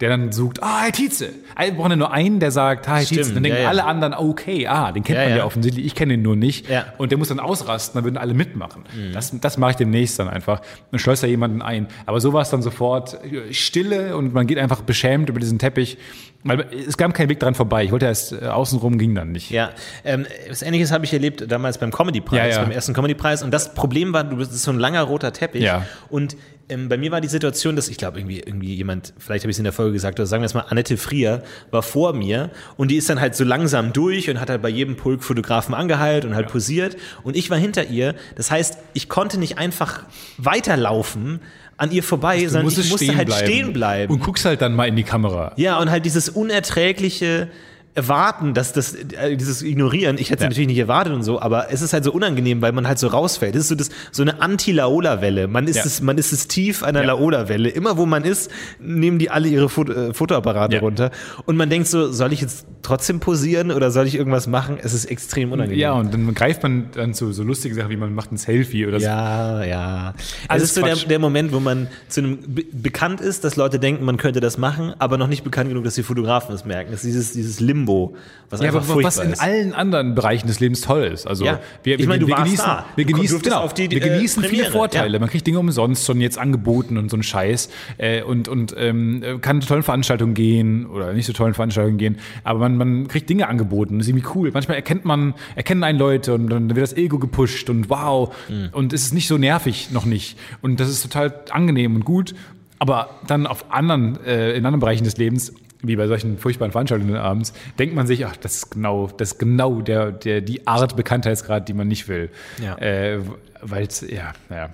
Der dann sucht, ah, Herr Tietze. Wir brauchen ja nur einen, der sagt, ah, Herr Stimmt, Tietze. Dann denken ja, ja. alle anderen, okay, ah, den kennt Ja, man ja, offensichtlich. Ich kenne ihn nur nicht. Ja. Und der muss dann ausrasten, dann würden alle mitmachen. Mhm. Das, das mache ich demnächst dann einfach. Und schleust da jemanden ein. Aber so war es dann sofort äh, Stille und man geht einfach beschämt über diesen Teppich. Weil es kam kein Weg dran vorbei. Ich wollte erst äh, außenrum, ging dann nicht. Ja, ähm, was Ähnliches habe ich erlebt damals beim Comedy-Preis, beim ersten Comedy-Preis. Und das Problem war, du bist so ein langer roter Teppich. Ja. Und ähm, bei mir war die Situation, dass ich glaube, irgendwie, irgendwie jemand, vielleicht habe ich es in der Folge gesagt, oder sagen wir es mal, Annette Frier war vor mir und die ist dann halt so langsam durch und hat halt bei jedem Pulk Fotografen angeheilt und halt posiert. Und ich war hinter ihr. Das heißt, ich konnte nicht einfach weiterlaufen an ihr vorbei, Du sondern ich musste stehen halt bleiben. stehen bleiben. Und guckst halt dann mal in die Kamera. Ja, und halt dieses unerträgliche Erwarten, dass das, äh, dieses Ignorieren, ich hätte es Ja. natürlich nicht erwartet und so, aber es ist halt so unangenehm, weil man halt so rausfällt. Das ist so, das, so eine Anti-Laola-Welle. Man ist Ja. es, man ist das Tief einer Ja. Laola-Welle. Immer wo man ist, nehmen die alle ihre Foto, äh, Fotoapparate Ja. runter. Und man denkt so, soll ich jetzt trotzdem posieren oder soll ich irgendwas machen? Es ist extrem unangenehm. Ja, und dann greift man dann zu so lustigen Sachen, wie man macht ein Selfie oder so. Ja, ja. Alles es ist so der, der Moment, wo man zu einem be bekannt ist, dass Leute denken, man könnte das machen, aber noch nicht bekannt genug, dass die Fotografen es merken. Das ist dieses, dieses Limbo, was Ja, einfach aber was in ist. allen anderen Bereichen des Lebens toll ist. Also Ja. wir, Ich meine, wir warst genießen, da. wir genießen, genau, die, wir äh, genießen viele Premiere, Vorteile. ja. Man kriegt Dinge umsonst schon jetzt angeboten und so ein Scheiß äh, und und ähm, kann zu tollen Veranstaltungen gehen oder nicht so tollen Veranstaltungen gehen, aber man, man kriegt Dinge angeboten. Das ist irgendwie cool. Manchmal erkennt man erkennen einen Leute und dann wird das Ego gepusht und wow Mhm. und es ist nicht so nervig noch nicht und das ist total angenehm und gut. Aber dann auf anderen, äh, in anderen Bereichen des Lebens, wie bei solchen furchtbaren Veranstaltungen abends, denkt man sich, ach, das ist genau, das ist genau der, der, die Art Bekanntheitsgrad, die man nicht will. Ja. Äh, Weil es, ja, naja.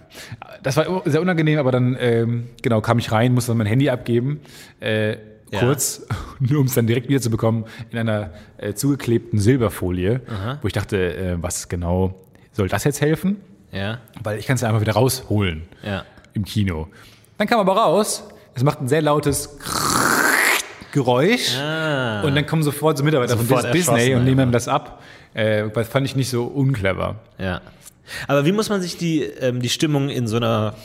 Das war sehr unangenehm, aber dann, ähm, genau, kam ich rein, musste dann mein Handy abgeben. Äh, Ja. Kurz, nur um es dann direkt wieder zu bekommen, in einer äh, zugeklebten Silberfolie, wo ich dachte, äh, was genau soll das jetzt helfen? Ja, Weil ich kann es ja einfach wieder rausholen ja. im Kino. Dann kam aber raus, es macht ein sehr lautes Geräusch und dann kommen sofort so Mitarbeiter Sofort von Disney und nehmen ihm das ab. Äh, das fand ich nicht so unclever. Ja. Aber wie muss man sich die, ähm, die Stimmung in so einer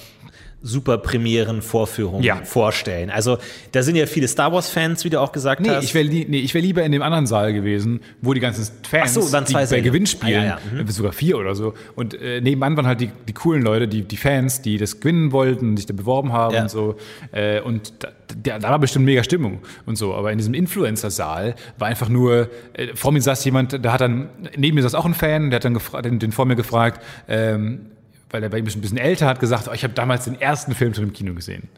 super Premieren-Vorführung Ja. vorstellen? Also, da sind ja viele Star Wars-Fans, wie du auch gesagt Nee, hast. ich wäre li nee, ich wär lieber in dem anderen Saal gewesen, wo die ganzen Fans, so, die bei. Gewinnspielen, Ah, ja, ja. Mhm. äh, sogar vier oder so, und äh, nebenan waren halt die, die coolen Leute, die, die Fans, die das gewinnen wollten sich da beworben haben und so. Äh, und da, da, da war bestimmt mega Stimmung und so. Aber in diesem Influencer-Saal war einfach nur, äh, vor mir saß jemand, da hat dann, neben mir saß auch ein Fan, der hat dann den, den vor mir gefragt, ähm, weil der war ein bisschen, ein bisschen älter, hat gesagt, oh, ich habe damals den ersten Film schon im Kino gesehen.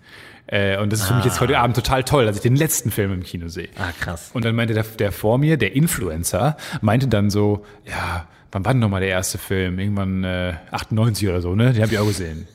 Äh, und das ist für mich jetzt heute Abend total toll, dass ich den letzten Film im Kino sehe. Ah, krass. Und dann meinte der, der vor mir, der Influencer, meinte dann so, ja, wann war denn nochmal der erste Film? Irgendwann äh, 98 oder so, ne? Den habe ich auch gesehen.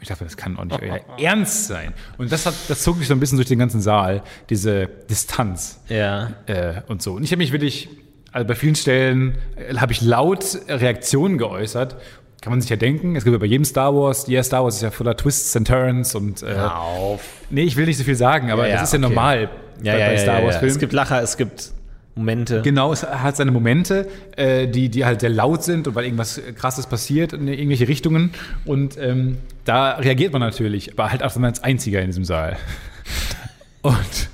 Ich dachte, das kann auch nicht euer Ernst sein. Und das, hat, das zog mich so ein bisschen durch den ganzen Saal, diese Distanz Ja. äh, und so. Und ich habe mich wirklich, also bei vielen Stellen äh, habe ich laut Reaktionen geäußert. Kann man sich ja denken, es gibt ja bei jedem Star Wars, jeder Star Wars ist ja voller Twists and Turns und äh, Auf. nee, ich will nicht so viel sagen, aber Ja, das ist ja okay. normal Ja, bei, ja, bei ja, Star ja, Wars ja. Filmen. Es gibt Lacher, es gibt Momente. Genau, es hat seine Momente, äh, die, die halt sehr laut sind und weil irgendwas Krasses passiert in irgendwelche Richtungen. Und ähm, da reagiert man natürlich, aber halt auch als Einziger in diesem Saal. Und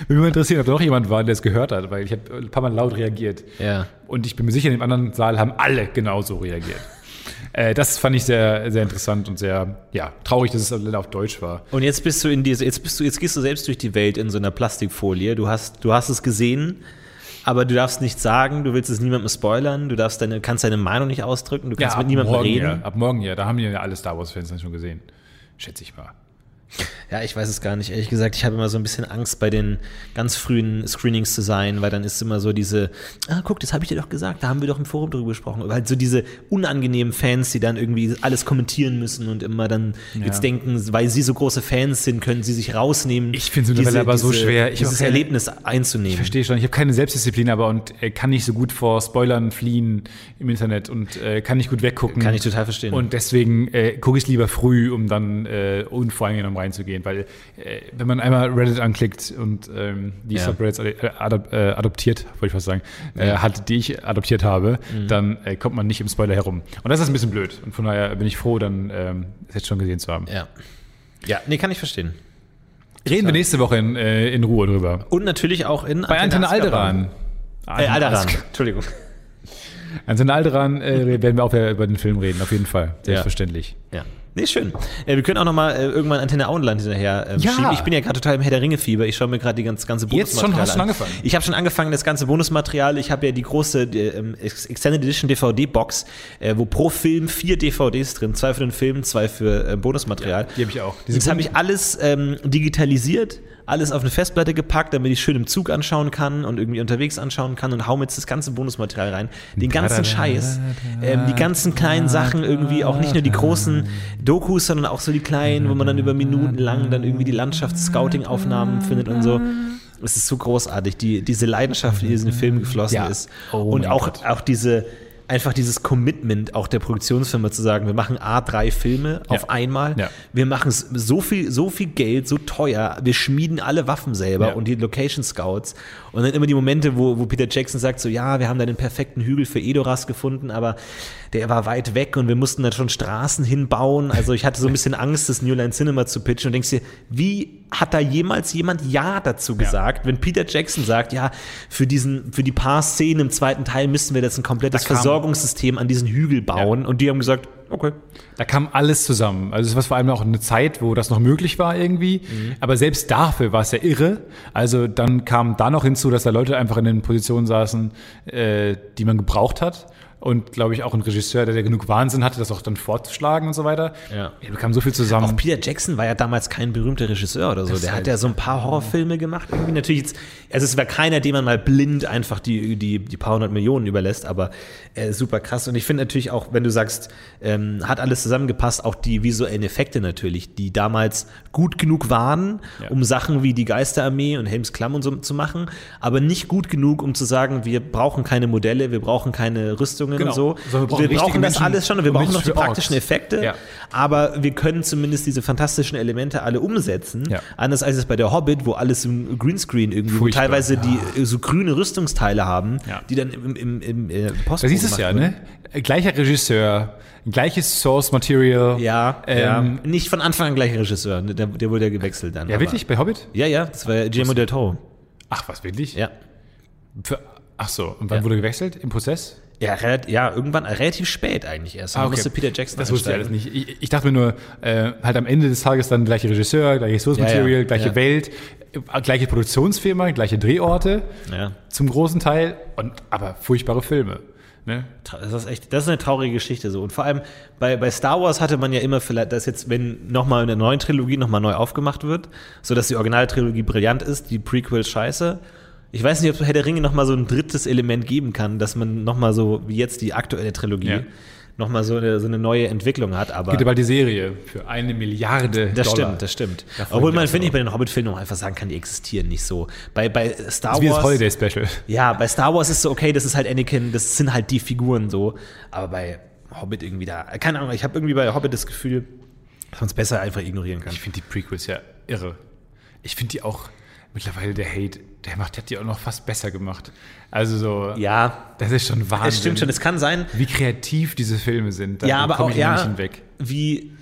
würde mich mal interessieren, ob da noch jemand war, der es gehört hat, weil ich habe ein paar Mal laut reagiert. Ja. Und ich bin mir sicher, in dem anderen Saal haben alle genauso reagiert. Äh, das fand ich sehr, sehr interessant und sehr ja, traurig, dass es leider auf Deutsch war. Und jetzt bist du in diese, jetzt bist du, jetzt gehst du selbst durch die Welt in so einer Plastikfolie. Du hast, du hast es gesehen, aber du darfst nichts sagen, du willst es niemandem spoilern, du darfst deine, kannst deine Meinung nicht ausdrücken, du kannst ab mit niemandem morgen, reden. Ja, ab morgen ja. Da haben die ja alle Star Wars-Fans dann schon gesehen. Schätze ich mal. Ja, ich weiß es gar nicht. Ehrlich gesagt, ich habe immer so ein bisschen Angst, bei den ganz frühen Screenings zu sein, weil dann ist immer so diese, ah, guck, das habe ich dir doch gesagt, da haben wir doch im Forum drüber gesprochen. Aber halt so diese unangenehmen Fans, die dann irgendwie alles kommentieren müssen und immer dann jetzt denken, weil sie so große Fans sind, können sie sich rausnehmen. Ich find's mittlerweile aber so schwer. Ich dieses keine- Erlebnis einzunehmen. Ich verstehe schon, ich habe keine Selbstdisziplin, aber und äh, kann nicht so gut vor Spoilern fliehen im Internet und äh, kann nicht gut weggucken. Kann ich total verstehen. Und deswegen äh, gucke ich lieber früh, um dann äh, reinzugehen. gehen, weil äh, wenn man einmal Reddit anklickt und ähm, die Ja. Subreddits äh, adop äh, adoptiert, wollte ich fast sagen, äh, Ja. hat, die ich adoptiert habe, Mhm. dann äh, kommt man nicht im Spoiler herum. Und das ist ein bisschen blöd. Und von daher bin ich froh, dann ähm, es jetzt schon gesehen zu haben. Ja. Ja, nee, kann ich verstehen. Reden wir nächste Woche in, äh, in Ruhe drüber. Und natürlich auch in Bei Antenne Alderan. Äh, Alderan. Entschuldigung. Antenne Alderan werden wir auch über den Film reden, auf jeden Fall. Selbstverständlich. Ja. Nee, schön. Äh, wir können auch noch mal äh, irgendwann Antenne Auenland hinterher ähm, Ja. schieben. Ich bin ja gerade total im Herr der Ringe-Fieber. Ich schaue mir gerade die ganze, ganze Jetzt schon? Bonusmaterial Hast du schon an. angefangen? Ich habe schon angefangen, das ganze Bonusmaterial. Ich habe ja die große die, ähm, Ex- Extended Edition DVD-Box, äh, wo pro Film vier DVDs drin, zwei für den Film, zwei für äh, Bonusmaterial. die hab ich auch. Diese Das habe ich alles ähm, digitalisiert, alles auf eine Festplatte gepackt, damit ich schön im Zug anschauen kann und irgendwie unterwegs anschauen kann und hau mir jetzt das ganze Bonusmaterial rein. Den ganzen Scheiß, ähm, die ganzen kleinen Sachen irgendwie, auch nicht nur die großen Dokus, sondern auch so die kleinen, wo man dann über Minuten lang dann irgendwie die Landschafts-Scouting-Aufnahmen findet und so. Es ist so großartig, die, diese Leidenschaft, die in diesen Film geflossen Ja. ist. Oh und auch, Gott. auch diese, einfach dieses Commitment auch der Produktionsfirma zu sagen, wir machen A3 Filme auf einmal. Ja. Wir machen so viel, so viel Geld, so teuer. Wir schmieden alle Waffen selber Ja. und die Location Scouts. Und dann immer die Momente, wo, wo Peter Jackson sagt so, ja, wir haben da den perfekten Hügel für Edoras gefunden, aber der war weit weg und wir mussten da schon Straßen hinbauen. Also ich hatte so ein bisschen Angst, das New Line Cinema zu pitchen und denkst dir, wie hat da jemals jemand Ja dazu gesagt, wenn Peter Jackson sagt, ja, für diesen, für die paar Szenen im zweiten Teil müssten wir jetzt ein komplettes Versorgungssystem an diesen Hügel bauen und die haben gesagt, okay. Da kam alles zusammen. Also es war vor allem auch eine Zeit, wo das noch möglich war irgendwie. Aber selbst dafür war es ja irre. Also dann kam da noch hinzu, dass da Leute einfach in den Positionen saßen, äh, die man gebraucht hat. Und glaube ich auch ein Regisseur, der, der genug Wahnsinn hatte, das auch dann fortzuschlagen und so weiter. Ja. da kam so viel zusammen. Auch Peter Jackson war ja damals kein berühmter Regisseur oder so. Das Der ist hat ja so ein paar Horrorfilme gemacht. Irgendwie natürlich jetzt, also es war keiner, dem man mal blind einfach die, die, die paar hundert Millionen überlässt, aber äh, super krass. Und ich finde natürlich auch, wenn du sagst, ähm, hat alles zusammengepasst, auch die visuellen Effekte natürlich, die damals gut genug waren, Ja. um Sachen wie die Geisterarmee und Helms Klamm und so zu machen, aber nicht gut genug, um zu sagen, wir brauchen keine Modelle, wir brauchen keine Rüstungen Genau. und so. Sondern wir brauchen richtige das Menschen alles schon und wir brauchen noch die für Orks. praktischen Effekte. Ja. Aber wir können zumindest diese fantastischen Elemente alle umsetzen. Ja. Anders als es bei der Hobbit, wo alles im Greenscreen irgendwie, Furchtbar. teilweise die äh, so grüne Rüstungsteile haben, Ja. die dann im, im, im äh, Post Da siehst es ja, ne? Gleicher Regisseur, gleiches Source Material. Ja, Ähm, ja. Nicht von Anfang an gleich Regisseur, ne? der, der wurde ja gewechselt dann. Ja, aber- wirklich? Bei Hobbit? Ja, ja, das war Guillermo del Toro. Ach, was, wirklich? Ja. Für, ach so, und wann Ja. wurde gewechselt? Im Prozess? Ja, ja, irgendwann relativ spät eigentlich erst. Da musste Peter Jackson Das wusste ich alles nicht. Ich, ich dachte mir nur, äh, halt am Ende des Tages dann gleiche Regisseur, gleiches Source Ja, ja, Material, gleiche ja. Welt, äh, gleiche Produktionsfirma, gleiche Drehorte Ja. zum großen Teil, und, aber furchtbare Filme. Ne? Das ist echt, das ist eine traurige Geschichte so. Und vor allem bei, bei Star Wars hatte man ja immer vielleicht, dass jetzt, wenn nochmal in der neuen Trilogie nochmal neu aufgemacht wird, so dass die Originaltrilogie brillant ist, die Prequels scheiße. Ich weiß nicht, ob Herr der Ringe nochmal so ein drittes Element geben kann, dass man nochmal so, wie jetzt die aktuelle Trilogie, Ja. nochmal so eine, so eine neue Entwicklung hat. Aber ja bald die Serie für eine Milliarde das Dollar. stimmt, das stimmt. Obwohl man, finde ich, bei den Hobbit-Filmen auch einfach sagen kann, die existieren nicht so. Bei, bei Star Das ist wie das Wars. Holiday Special. Ja, bei Star Wars ist so, okay, das ist halt Anakin, das sind halt die Figuren so. Aber bei Hobbit irgendwie da, keine Ahnung, ich habe irgendwie bei Hobbit das Gefühl, dass man es besser einfach ignorieren kann. Ich finde die Prequels ja irre. Ich finde die auch mittlerweile der Hate, der macht, der hat die auch noch fast besser gemacht. Also so, Ja, das ist schon Wahnsinn. es stimmt schon, es kann sein. Wie kreativ diese Filme sind. Da ja, aber auch ja, nicht hinweg. wie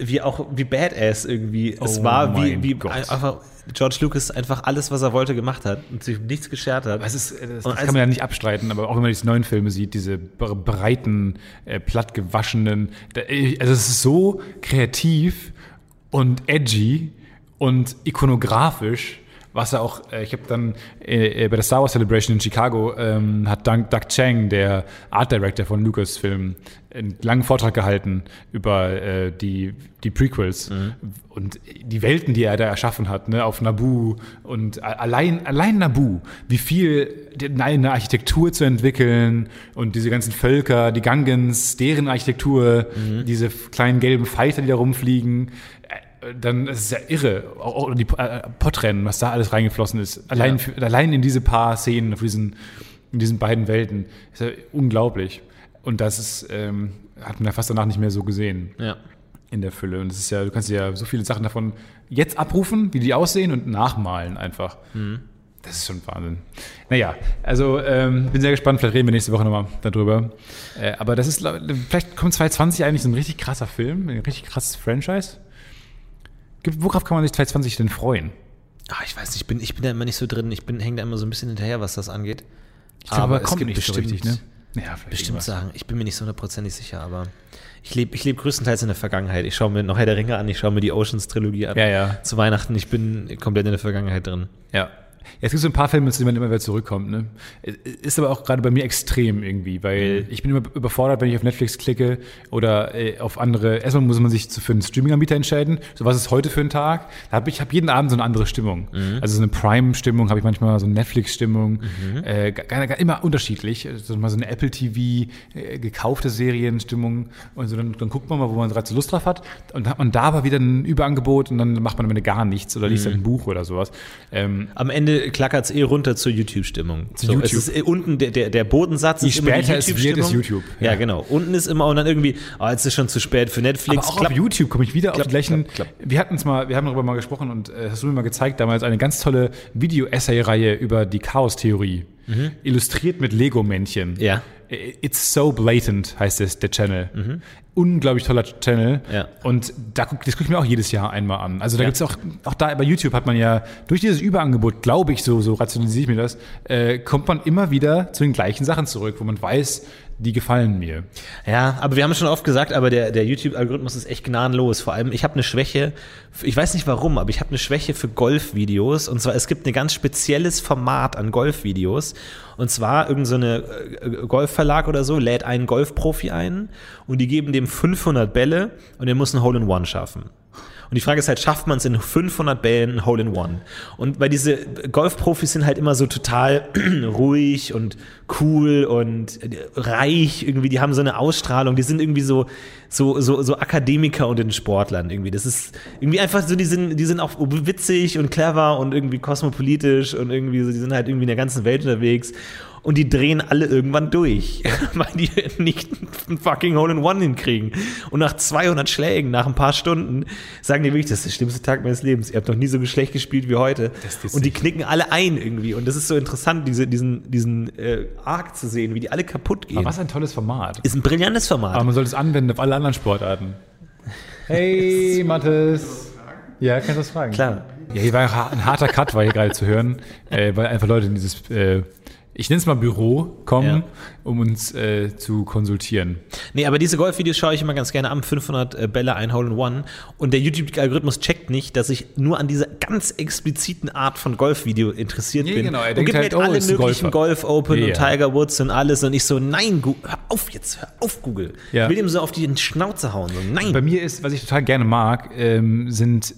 wie auch wie badass irgendwie es Oh war, wie, wie Gott. einfach George Lucas einfach alles, was er wollte, gemacht hat und sich nichts geschert hat. Das, ist, das, das kann man ja nicht abstreiten, aber auch wenn man diese neuen Filme sieht, diese bre- breiten, äh, plattgewaschenen, äh, also es ist so kreativ und edgy und ikonografisch, was er auch, äh, ich habe dann äh, bei der Star Wars Celebration in Chicago, ähm, hat Doug, Doug Chang, der Art Director von Lucasfilm, einen langen Vortrag gehalten über äh, die, die Prequels und die Welten, die er da erschaffen hat, ne, auf Naboo und allein, allein Naboo, wie viel die- eine Architektur zu entwickeln und diese ganzen Völker, die Gangans, deren Architektur, diese f- kleinen gelben Fighter, die da rumfliegen, dann ist es ja irre. Auch die äh, Podrennen, was da alles reingeflossen ist. Allein, Ja. für, allein in diese paar Szenen, auf diesen, in diesen beiden Welten, ist ja unglaublich. Und das ist, ähm, hat man ja fast danach nicht mehr so gesehen. ja. in der Fülle. Und es ist ja, du kannst ja so viele Sachen davon jetzt abrufen, wie die aussehen und nachmalen einfach. Das ist schon Wahnsinn. Naja, also ähm, bin sehr gespannt, vielleicht reden wir nächste Woche nochmal darüber. Äh, aber das ist, vielleicht kommt 2020 eigentlich so ein richtig krasser Film, ein richtig krasses Franchise. Gibt- Worauf kann man sich 2020 denn freuen? Ah, ich weiß nicht, ich bin, ich bin da immer nicht so drin. Ich bin, hänge da immer so ein bisschen hinterher, was das angeht. Ich glaube, Aber er es kommt gibt nicht so bestimmt- richtig, ne? Ja, Bestimmt sagen. Ich bin mir nicht so hundertprozentig sicher, aber ich lebe ich leb größtenteils in der Vergangenheit. Ich schaue mir noch Herr der Ringe an, ich schaue mir die Oceans-Trilogie an. Ja, ja. Zu Weihnachten, ich bin komplett in der Vergangenheit drin. Ja. Es gibt so ein paar Filme, zu denen man immer wieder zurückkommt. Ne? Ist aber auch gerade bei mir extrem irgendwie, weil ich bin immer überfordert, wenn ich auf Netflix klicke oder äh, auf andere. Erstmal muss man sich für einen Streaming-Anbieter entscheiden. So, was ist heute für ein Tag? Da habe ich hab jeden Abend so eine andere Stimmung. Also so eine Prime-Stimmung habe ich manchmal, so eine Netflix-Stimmung. Äh, gar, gar, immer unterschiedlich. Also mal so eine Apple TV, äh, gekaufte Serienstimmung. Und so dann, dann guckt man mal, wo man gerade so Lust drauf hat. Und dann hat man da aber wieder ein Überangebot und dann macht man am Ende gar nichts oder liest dann ein Buch oder sowas. Ähm, Am Ende klackert es eh runter zur YouTube-Stimmung. So, YouTube. Es ist eh unten der, der, der Bodensatz Je ist immer die später es wird, ist. YouTube. Ja. Ja. genau. Unten ist immer und dann irgendwie, ah, jetzt ist schon zu spät für Netflix. Aber auch Klapp- auf YouTube komme ich wieder auf klapp, die gleichen. klapp. Wir hatten es mal, wir haben darüber mal gesprochen und äh, hast du mir mal gezeigt damals eine ganz tolle Video-Essay-Reihe über die Chaos-Theorie. Illustriert mit Lego-Männchen. Mhm. Ja. Äh, It's so blatant heißt es, der Channel. Unglaublich toller Channel. Mhm. Ja. Und da guck, das gucke ich mir auch jedes Jahr einmal an. Also da Ja. gibt's auch, auch da bei YouTube hat man ja, durch dieses Überangebot, glaube ich, so, so rationalisiere ich mir das, äh, kommt man immer wieder zu den gleichen Sachen zurück, wo man weiß, die gefallen mir. Ja, aber wir haben es schon oft gesagt, aber der, der YouTube-Algorithmus ist echt gnadenlos. Vor allem, ich habe eine Schwäche, ich weiß nicht warum, aber ich habe eine Schwäche für Golfvideos. Und zwar, es gibt ein ganz spezielles Format an Golfvideos. Und zwar irgendein so äh, Golfverlag oder so lädt einen Golfprofi ein und die geben dem 500 Bälle und der muss ein Hole-in-One schaffen. Und die Frage ist halt, schafft man es in 500 Bällen Hole in One? Und weil diese Golfprofis sind halt immer so total ruhig und cool und reich irgendwie, die haben so eine Ausstrahlung, die sind irgendwie so, so, so, so Akademiker unter den Sportlern irgendwie. Das ist irgendwie einfach so, die sind, die sind auch witzig und clever und irgendwie kosmopolitisch und irgendwie so, die sind halt irgendwie in der ganzen Welt unterwegs. Und die drehen alle irgendwann durch, weil die nicht ein fucking Hole-in-One hinkriegen. Und nach 200 Schlägen, nach ein paar Stunden, sagen die wirklich, das ist der schlimmste Tag meines Lebens. Ihr habt noch nie so schlecht gespielt wie heute. Und die knicken alle ein irgendwie. Und das ist so interessant, diese, diesen, diesen äh, Arc zu sehen, wie die alle kaputt gehen. Aber was ein tolles Format. ist ein brillantes Format. Aber man soll es anwenden auf alle anderen Sportarten. Hey, Mathis. Ja, kannst du das fragen? Klar. Ja, hier war ein harter Cut, war hier gerade zu hören, äh, weil einfach Leute in dieses, äh, ich nenne es mal Büro, kommen, Ja. um uns äh, zu konsultieren. Nee, aber diese Golfvideos schaue ich immer ganz gerne an. 500 äh, Bälle, ein Hole in One. Und der YouTube-Algorithmus checkt nicht, dass ich nur an dieser ganz expliziten Art von Golfvideo interessiert Ja, bin. genau, er und gibt mir halt, halt oh, alle möglichen. Golf Open Ja, und ja. Tiger Woods und alles. Und ich so, nein, hör auf jetzt, hör auf, Google. Ja. Ich will ihm so auf die Schnauze hauen. So, nein. Bei mir ist, was ich total gerne mag, ähm, sind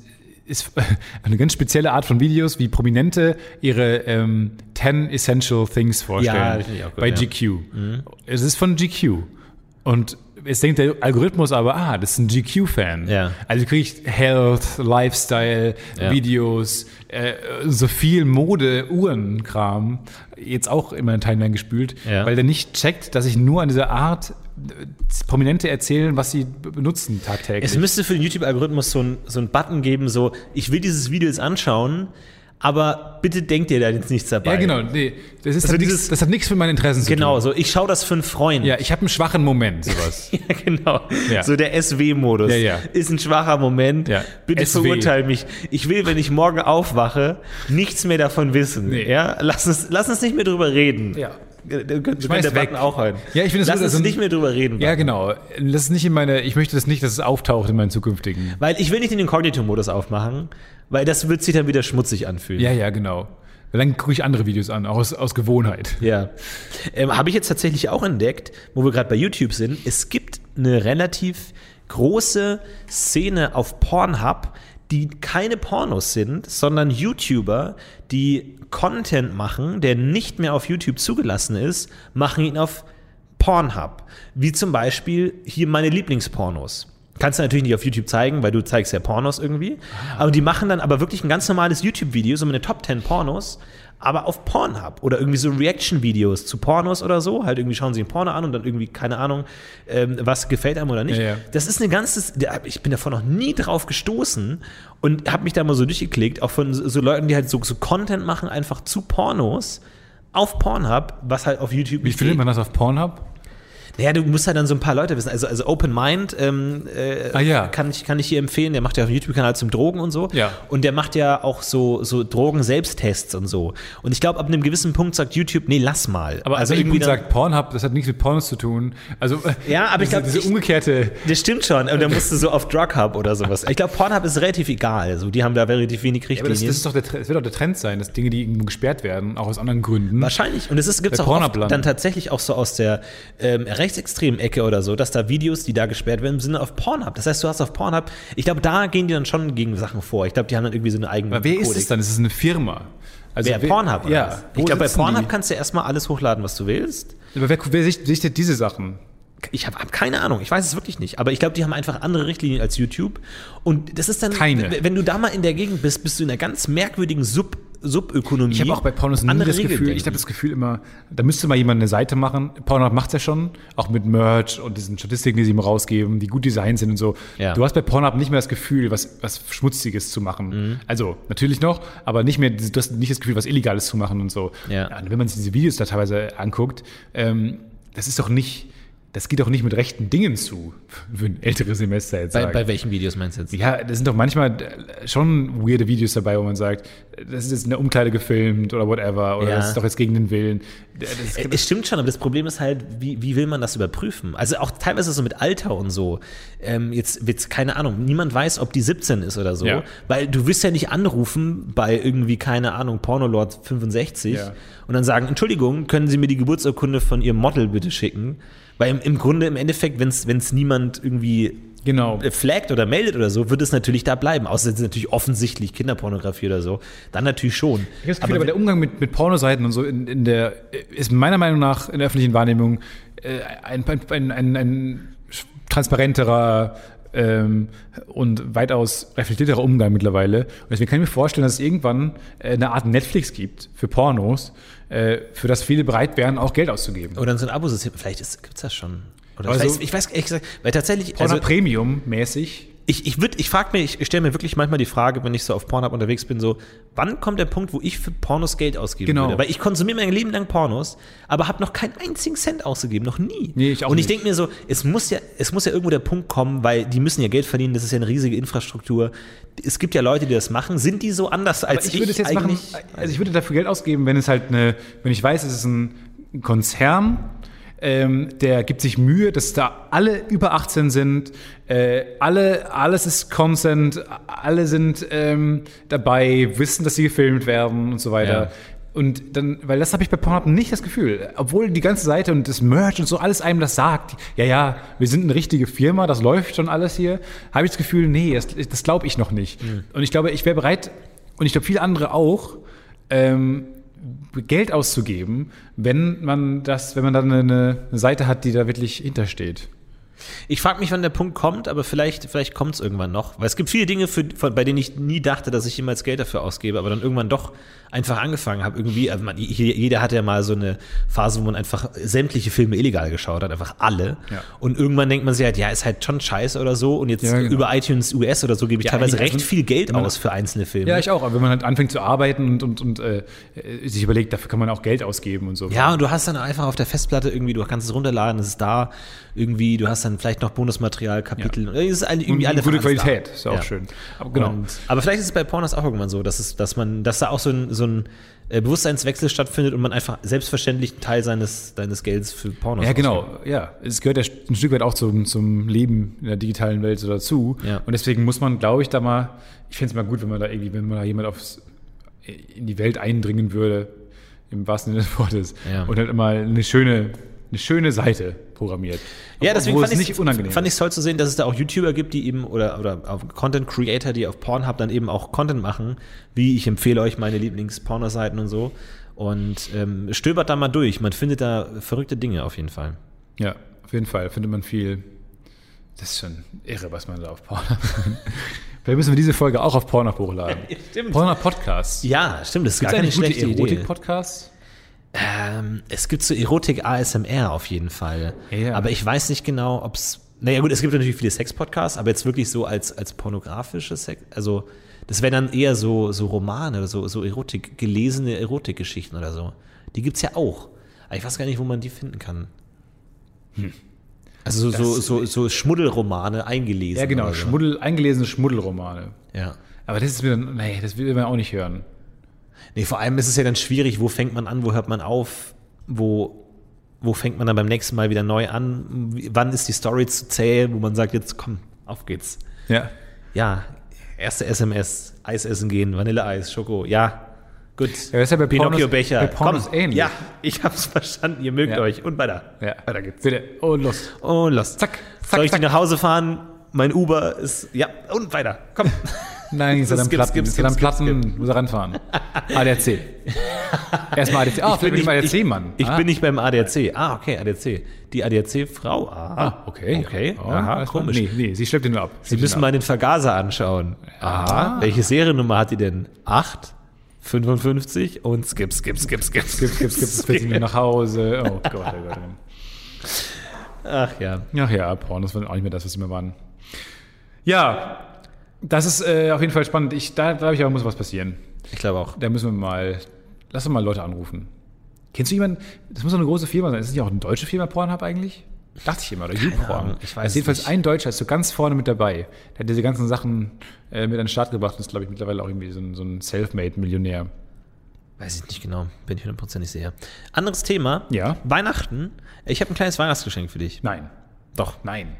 ist eine ganz spezielle Art von Videos, wie Prominente ihre ähm, 10 Essential Things vorstellen. Ja, das ich auch gut, bei ja. Mhm. GQ. Es ist von GQ. Und jetzt denkt der Algorithmus aber, ah, das ist ein GQ-Fan. Ja. Also kriege ich Health, Lifestyle, Ja. Videos, äh, so viel Mode, Uhrenkram jetzt auch in meine Timeline gespült, Ja. weil der nicht checkt, dass ich nur an dieser Art Prominente erzählen, was sie benutzen tagtäglich. Es müsste für den YouTube-Algorithmus so ein, so Button geben, so, ich will dieses Video jetzt anschauen, aber bitte denkt ihr da jetzt nichts dabei. ja, genau. Nee, das, ist Also halt dieses- nichts, das hat nichts mit meinen Interessen zu Genau, tun. so, ich schaue das für einen Freund. Ja, ich habe einen schwachen Moment, sowas. Ja, genau. Ja. So der SW-Modus. Ja, ja. Ist ein schwacher Moment. Ja. Bitte SW. verurteil mich. Ich will, wenn ich morgen aufwache, nichts mehr davon wissen. Nee. Ja? Lass, uns, lass uns nicht mehr drüber reden. Ja. Können Schmeiß der weg. Button auch hören. Ja, ich finde es Lass gut, uns also- nicht mehr drüber reden. ja, genau. Das ist nicht in meine, ich möchte das nicht, dass es auftaucht in meinen zukünftigen. Weil ich will nicht den Inkognito-Modus aufmachen, weil das wird sich dann wieder schmutzig anfühlen. Ja, ja, genau. Weil Dann gucke ich andere Videos an, auch aus, aus Gewohnheit. Ja. Ähm, Habe ich jetzt tatsächlich auch entdeckt, wo wir gerade bei YouTube sind. Es gibt eine relativ große Szene auf Pornhub, die keine Pornos sind, sondern YouTuber, die Content machen, der nicht mehr auf YouTube zugelassen ist, machen ihn auf Pornhub. Wie zum Beispiel hier meine Lieblingspornos. Kannst du natürlich nicht auf YouTube zeigen, weil du zeigst ja Pornos irgendwie. Aber die machen dann aber wirklich ein ganz normales YouTube-Video, so eine Top 10 Pornos, aber auf Pornhub oder irgendwie so Reaction-Videos zu Pornos oder so. Halt irgendwie schauen sie ein Porno an und dann irgendwie, keine Ahnung, ähm, was gefällt einem oder nicht. Ja, ja. Das ist eine ganze, ich bin davon noch nie drauf gestoßen und habe mich da mal so durchgeklickt, auch von so, Leuten, die halt so, so Content machen, einfach zu Pornos auf Pornhub, was halt auf YouTube Wie findet man das auf Pornhub? Naja, du musst halt dann so ein paar Leute wissen. Also, also Open Mind ähm, äh, Ah, ja. kann, ich, kann ich hier empfehlen. Der macht ja auf dem YouTube-Kanal zum Drogen und so. Ja. Und der macht ja auch so, so Drogen-Selbsttests und so. Und ich glaube, ab einem gewissen Punkt sagt YouTube, nee, lass mal. Aber also irgendwie sagt Pornhub, das hat nichts mit Pornos zu tun. Also Ja, aber ich diese, glaub, diese ich- umgekehrte. Das stimmt schon. Und dann musst du so auf Drughub oder sowas. Ich glaube, Pornhub ist relativ egal. Also, die haben da relativ wenig Ja, aber das, Richtlinien. das, ist doch der, das wird doch der Trend sein, dass Dinge, die irgendwo gesperrt werden, auch aus anderen Gründen. Wahrscheinlich. Und es gibt es auch dann tatsächlich auch so aus der ähm, rechtsextremen Ecke oder so, dass da Videos, die da gesperrt werden, sind auf Pornhub. Das heißt, du hast auf Pornhub, ich glaube, da gehen die dann schon gegen Sachen vor. Ich glaube, die haben dann irgendwie so eine eigene Aber wer ist Kodex. es dann? Ist es eine Firma? Also Wer, Pornhub? oder Ja. Ich glaube, bei Pornhub die? kannst du erstmal alles hochladen, was du willst. Aber wer, wer sicht- sichtet diese Sachen? Ich habe hab keine Ahnung, ich weiß es wirklich nicht. Aber ich glaube, die haben einfach andere Richtlinien als YouTube. Und das ist dann, Keine. wenn du da mal in der Gegend bist, bist du in einer ganz merkwürdigen Sub Subökonomie. Ich habe auch bei Pornos nie das Regeln Gefühl, ich habe das Gefühl immer, da müsste mal jemand eine Seite machen. Pornhub macht's ja schon, auch mit Merch und diesen Statistiken, die sie immer rausgeben, die gut designt sind und so. Ja. Du hast bei Pornhub nicht mehr das Gefühl, was, was Schmutziges zu machen. Mhm. Also natürlich noch, aber nicht mehr, du hast nicht das Gefühl, was Illegales zu machen und so. Ja. und wenn man sich diese Videos da teilweise anguckt, ähm, das ist doch nicht, das geht doch nicht mit rechten Dingen zu, für ein älteres Semester jetzt bei, sagen. bei welchen Videos meinst du jetzt? Ja, da sind doch manchmal äh, schon weirde Videos dabei, wo man sagt, das ist jetzt in der Umkleide gefilmt oder whatever, oder Ja. das ist doch jetzt gegen den Willen. Das, Äh, Es stimmt schon, aber das Problem ist halt, wie, wie will man das überprüfen? Also auch teilweise so mit Alter und so. Ähm, jetzt wird's keine Ahnung, niemand weiß, ob die 17 ist oder so, Ja. weil du wirst ja nicht anrufen bei irgendwie, keine Ahnung, Pornolord 65 Ja. und dann sagen, Entschuldigung, können Sie mir die Geburtsurkunde von Ihrem Model bitte schicken? Weil im, im Grunde, im Endeffekt, wenn es niemand irgendwie genau. äh, flaggt oder meldet oder so, wird es natürlich da bleiben. Außer es ist natürlich offensichtlich Kinderpornografie oder so. Dann natürlich schon. Ich das Gefühl, aber, der Umgang mit, mit Pornoseiten und so in, in der ist meiner Meinung nach in der öffentlichen Wahrnehmung äh, ein, ein, ein, ein transparenterer ähm, und weitaus reflektierterer Umgang mittlerweile. Und deswegen kann ich mir vorstellen, dass es irgendwann äh, eine Art Netflix gibt für Pornos, äh, für das viele bereit wären, auch Geld auszugeben. Oder so ein Abosystem. Vielleicht gibt es das schon. Oder Also- vielleicht, ich weiß ehrlich gesagt, weil tatsächlich, Porno also Premium mäßig. Ich, ich ich frage mir, ich stelle mir wirklich manchmal die Frage, wenn ich so auf Pornhub unterwegs bin, so, wann kommt der Punkt, wo ich für Pornos Geld ausgeben Genau. würde? Weil ich konsumiere mein Leben lang Pornos, aber habe noch keinen einzigen Cent ausgegeben, noch nie. Nee, ich auch Und ich denke mir so, es muss ja, es muss ja irgendwo der Punkt kommen, weil die müssen ja Geld verdienen, das ist ja eine riesige Infrastruktur. Es gibt ja Leute, die das machen. Sind die so anders als ich würde es jetzt machen, also ich würde dafür Geld ausgeben, wenn es halt eine, wenn ich weiß, es ist ein Konzern, ähm, der gibt sich Mühe, dass da alle über 18 sind, äh, alle, alles ist Consent, alle sind ähm, dabei, wissen, dass sie gefilmt werden und so weiter. Ja. Und dann, weil das habe ich bei Pornhub nicht das Gefühl. Obwohl die ganze Seite und das Merch und so alles einem das sagt, ja, ja, wir sind eine richtige Firma, das läuft schon alles hier, habe ich das Gefühl, nee, das, das glaube ich noch nicht. Und ich glaube, ich wäre bereit, und ich glaube, viele andere auch, ähm, Geld auszugeben, wenn man das, wenn man dann eine, Seite hat, die da wirklich hintersteht. Ich frage mich, wann der Punkt kommt, aber vielleicht, vielleicht kommt es irgendwann noch. Weil es gibt viele Dinge, für, von, bei denen ich nie dachte, dass ich jemals Geld dafür ausgebe, aber dann irgendwann doch einfach angefangen habe. Irgendwie, also man, je- jeder hatte ja mal so eine Phase, wo man einfach sämtliche Filme illegal geschaut hat, einfach alle. Ja. Und irgendwann denkt man sich halt, ja, ist halt schon scheiße oder so. Und jetzt Ja, genau. über iTunes US oder so gebe ich Ja, teilweise recht also, viel Geld aus für einzelne Filme. Ja, ich auch. Aber wenn man halt anfängt zu arbeiten und, und, und äh, sich überlegt, dafür kann man auch Geld ausgeben und so. Ja, und du hast dann einfach auf der Festplatte irgendwie, du kannst es runterladen, es ist da, irgendwie, du hast dann vielleicht noch Bonusmaterial, Kapitel, es ist alle- irgendwie alle gute alles da. Qualität, ist ja auch schön. Aber genau. Und, aber vielleicht ist es bei Pornos auch irgendwann so, dass, es, dass man, dass da auch so ein, so ein äh, Bewusstseinswechsel stattfindet und man einfach selbstverständlich einen Teil seines, deines Gelds für Pornos Ja, genau. ausgibt. Ja, es gehört ja ein Stück weit auch zum, zum Leben in der digitalen Welt so dazu. Ja. Und deswegen muss man, glaube ich, da mal, ich fände es mal gut, wenn man da irgendwie, wenn man da jemand aufs, in die Welt eindringen würde, im wahrsten Sinne des Wortes, Ja. und halt immer eine schöne, eine schöne Seite programmiert. Ja, deswegen fand es ich nicht unangenehm fand ich toll zu sehen, dass es da auch YouTuber gibt, die eben oder oder auch Content Creator, die auf Pornhub dann eben auch Content machen, wie ich empfehle euch meine Lieblings-Pornoseiten und so. Und ähm, stöbert da mal durch. Man findet da verrückte Dinge auf jeden Fall. Ja, auf jeden Fall findet man viel Das ist schon irre, was man da auf Pornhub. Vielleicht müssen wir diese Folge auch auf Pornhub hochladen. stimmt. Pornhub Podcast. Ja, stimmt, das ist Gibt gar es keine eigentlich gute schlechte Idee. Erotik-Podcasts? Ähm, es gibt so Erotik ASMR auf jeden Fall. Ja. Aber ich weiß nicht genau, ob es. Naja, gut, es gibt natürlich viele Sex-Podcasts, aber jetzt wirklich so als, als pornografische Sex. Also, das wären dann eher so, so Romane oder so, so Erotik, gelesene Erotikgeschichten oder so. Die gibt es ja auch. Aber ich weiß gar nicht, wo man die finden kann. Also, so, so, so, so Schmuddelromane eingelesen. Ja, genau. so. Schmuddel, eingelesene Schmuddelromane. Ja. Aber das ist wieder, nee, das will man auch nicht hören. Nee, vor allem ist es ja dann schwierig, wo fängt man an, wo hört man auf, wo, wo fängt man dann beim nächsten Mal wieder neu an, wann ist die Story zu zäh, wo man sagt, jetzt komm, auf geht's. Ja. Ja, erste SMS, Eis essen gehen, Vanilleeis, Schoko, ja, gut. Ja, ist ja bei Pornos- Pinocchio-Becher, bei Pornos komm, ähnlich. ja, ich hab's verstanden, ihr mögt Ja. euch und weiter. Ja. Weiter geht's. Bitte. Und los. Und los. Zack, zack, Soll ich zack. die nach Hause fahren? Mein Uber ist, ja, und weiter, komm. Nein, er dann Platten. Ist er dann Platten, muss er ranfahren. ADAC. Erstmal ADAC. Ah, vielleicht bin ich mal ich, ADAC-Mann. ich ah. bin nicht beim ADAC. Ah, okay, ADAC. Die ADAC-Frau. Ah, Ah, okay. Okay, Oh, aha, komisch. Nee, nee, sie schleppt ihn nur ab. Sie müssen mal den Vergaser anschauen. Aha. Welche Seriennummer hat die denn? 8, 55 und skip, skip, skip, skip, skip, es fährt sie mir nach Hause. Oh Gott, oh Gott. Ach ja. Ach ja, Pornos waren auch nicht mehr das, was sie mal waren. Ja, das ist äh, auf jeden Fall spannend. Ich, da glaube ich aber, muss was passieren. Ich glaube auch. Da müssen wir mal, lass uns mal Leute anrufen. Kennst du jemanden, das muss doch eine große Firma sein. Ist das nicht auch eine deutsche Firma, Pornhub eigentlich? Dachte ich immer, oder YouPorn. Ich weiß es jedenfalls nicht. ein Deutscher, ist so ganz vorne mit dabei. Der hat diese ganzen Sachen äh, mit an den Start gebracht und ist, glaube ich, mittlerweile auch irgendwie so ein, so ein Selfmade-Millionär. Weiß ich nicht genau. Bin ich hundertprozentig sicher. Anderes Thema. Ja. Weihnachten. Ich habe ein kleines Weihnachtsgeschenk für dich. Nein. Doch. Nein.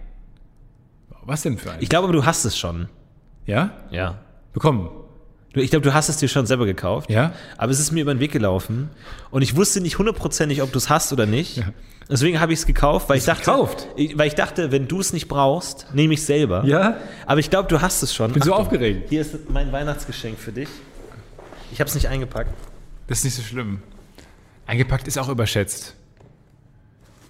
Was denn für ein? Ich glaube, du hast es schon. Ja? Ja. Bekommen. Ich glaube, du hast es dir schon selber gekauft. Ja? Aber es ist mir über den Weg gelaufen. Und ich wusste nicht hundertprozentig, ob du es hast oder nicht. Deswegen habe ich es gekauft, weil ich dachte, gekauft? Ich, weil ich dachte, wenn du es nicht brauchst, nehme ich es selber. Ja? Aber ich glaube, du hast es schon. Bin so aufgeregt. Hier ist mein Weihnachtsgeschenk für dich. Ich habe es nicht eingepackt. Das ist nicht so schlimm. Eingepackt ist auch überschätzt.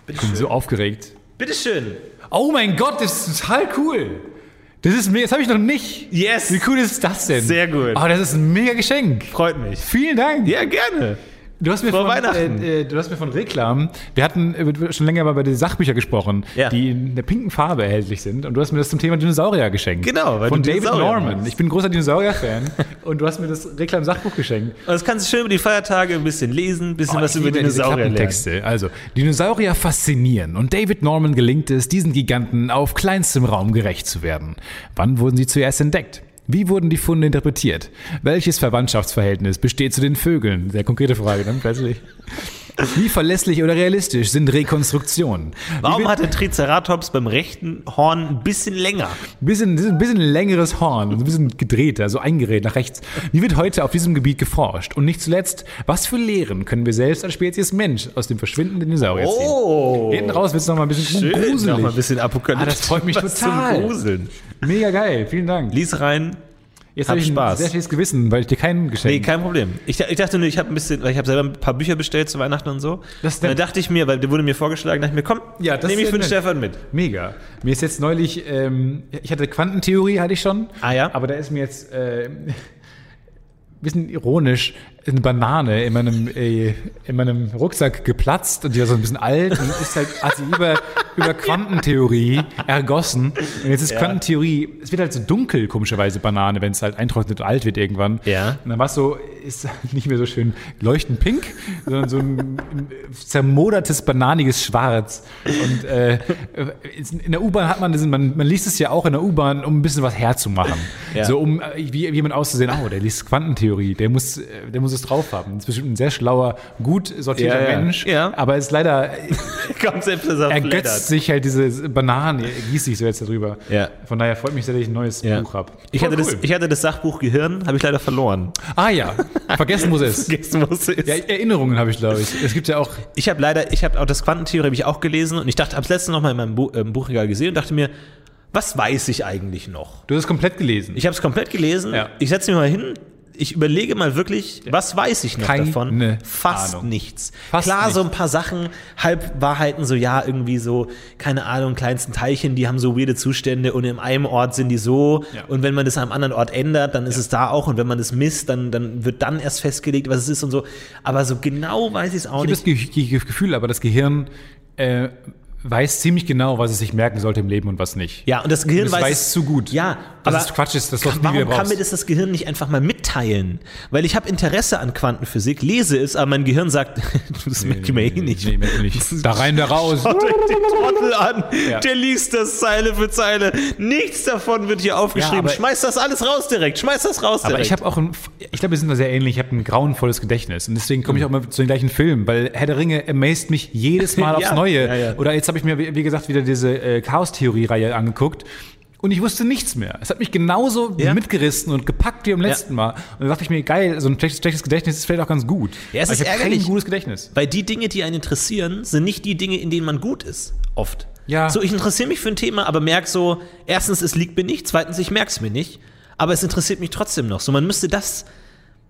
Bitte Ich bin schön. so aufgeregt. Bitteschön. Oh mein Gott, das ist total cool. Das ist mir, das habe ich noch nicht. Yes. Wie cool ist das denn? Sehr gut. Oh, das ist ein mega Geschenk. Freut mich. Vielen Dank. Ja, gerne. Du hast mir Frohe von. Äh, äh, du hast mir von Reklam. Wir hatten äh, schon länger mal bei den Sachbüchern gesprochen, Ja. die in der pinken Farbe erhältlich sind. Und du hast mir das zum Thema Dinosaurier geschenkt. Genau, weil Von David Dinosaurier Norman. Ich bin ein großer Dinosaurier-Fan. und du hast mir das Reklam-Sachbuch geschenkt. Und das kannst du schön über die Feiertage ein bisschen lesen, ein bisschen Oh, was über Dinosaurier lernen. Also, Dinosaurier faszinieren und David Norman gelingt es, diesen Giganten auf kleinstem Raum gerecht zu werden. Wann wurden sie zuerst entdeckt? Wie wurden die Funde interpretiert? Welches Verwandtschaftsverhältnis besteht zu den Vögeln? Sehr konkrete Frage dann plötzlich. Wie verlässlich oder realistisch sind Rekonstruktionen? Warum hat der Triceratops beim rechten Horn ein bisschen länger? Bisschen, das ist ein bisschen längeres Horn, ein bisschen gedrehter, so eingerät nach rechts. Wie wird heute auf diesem Gebiet geforscht? Und nicht zuletzt, was für Lehren können wir selbst als Spezies Mensch aus dem verschwindenden Dinosaurier ziehen? Oh. Hinten raus wird es nochmal ein bisschen Schön, gruselig. noch mal ein bisschen apokalyptisch. Ah, das freut mich total. Mega geil, vielen Dank. Lies rein. Jetzt hab habe ich Spaß. ein sehr schlechtes Gewissen, weil ich dir keinen Nee, geschenkt kein Problem. Ich, ich dachte nur, ich habe ein bisschen, weil ich habe selber ein paar Bücher bestellt zu Weihnachten und so. Das- und dann dachte ich mir, weil der wurde mir vorgeschlagen, dachte ich mir, komm, Ja, nehme ich für den. Stefan mit. Mega. Mir ist jetzt neulich, ähm, ich hatte Quantentheorie, hatte ich schon. Ah, ja? Aber da ist mir jetzt äh, ein bisschen ironisch eine Banane in meinem, äh, in meinem Rucksack geplatzt und die war so ein bisschen alt und ist halt, hat sie über, über Quantentheorie ergossen. Und jetzt ist Quantentheorie, es wird halt so dunkel, komischerweise Banane, wenn es halt eintrocknet und alt wird irgendwann. Ja. Und dann war es so, ist nicht mehr so schön leuchtend pink, sondern so ein zermodertes, bananiges Schwarz. Und äh, in der U-Bahn hat man das, man, man liest es ja auch in der U-Bahn, um ein bisschen was herzumachen. Ja. So um äh, wie, wie jemand auszusehen, oh, der liest Quantentheorie, der muss, äh, der muss es drauf haben. Das ist bestimmt ein sehr schlauer, gut sortierter Ja. Mensch, Ja. aber ist leider, Kommt selbst, dass er ergötzt flattert. sich halt diese Bananen, er gießt sich so jetzt darüber. Ja. Von daher freut mich sehr, dass ich ein neues. Buch habe. Ich hatte, das, ich hatte das Sachbuch Gehirn, habe ich leider verloren. ah ja, vergessen muss es. Vergessen musste es. Ja, Erinnerungen habe ich, glaube ich. Es gibt ja auch Ich habe leider, ich habe auch das Quantentheorie habe ich auch gelesen und ich dachte, habe es letztens noch mal in meinem Bu ähm, Buchregal gesehen und dachte mir, was weiß ich eigentlich noch? Du hast es komplett gelesen. Ich habe es komplett gelesen. Ja. Ich setze mich mal hin, ich überlege mal wirklich, was weiß ich noch Keine davon? Fast Ahnung. nichts. Fast Klar, nichts. so ein paar Sachen, Halbwahrheiten, so ja, irgendwie so, keine Ahnung, kleinsten Teilchen, die haben so weirde Zustände und in einem Ort sind die so Ja. und wenn man das an einem anderen Ort ändert, dann ist es da auch und wenn man das misst, dann, dann wird dann erst festgelegt, was es ist und so. Aber so genau weiß ich es auch Ich habe das nicht. Ge Ge Gefühl, aber das Gehirn äh, weiß ziemlich genau, was es sich merken sollte im Leben und was nicht. Ja, und das Gehirn Das weiß, weiß zu gut. Ja, Das aber ist Quatsch, ist, das du nie warum wieder kann brauchst. mir das das Gehirn nicht einfach mal mitteilen? Weil ich habe Interesse an Quantenphysik, lese es, aber mein Gehirn sagt, das merke ich mir eh nicht. Nee, merk ich nicht. Da rein, da raus. Schaut euch den Trottel an, Ja. der liest das Zeile für Zeile. Nichts davon wird hier aufgeschrieben. aber- Schmeiß das alles raus direkt. Schmeiß das raus direkt. Aber ich habe auch ein, ich glaube, wir sind da sehr ähnlich. Ich habe ein grauenvolles Gedächtnis und deswegen komme ich auch immer zu den gleichen Filmen, weil Herr der Ringe amazed mich jedes Mal aufs Ja, Neue. ja, ja. Oder jetzt habe ich mir, wie gesagt, wieder diese äh, Chaos-Theorie-Reihe angeguckt. Und ich wusste nichts mehr. Es hat mich genauso Ja. mitgerissen und gepackt wie beim letzten Mal. Und dann dachte ich mir, geil, so ein schlechtes, schlechtes Gedächtnis ist vielleicht auch ganz gut. Ja, es ist ich ärgerlich. kein gutes Gedächtnis. Weil die Dinge, die einen interessieren, sind nicht die Dinge, in denen man gut ist. Oft. Ja. So, ich interessiere mich für ein Thema, aber merke so, erstens, es liegt mir nicht, zweitens, ich merke es mir nicht, aber es interessiert mich trotzdem noch. So, man müsste das,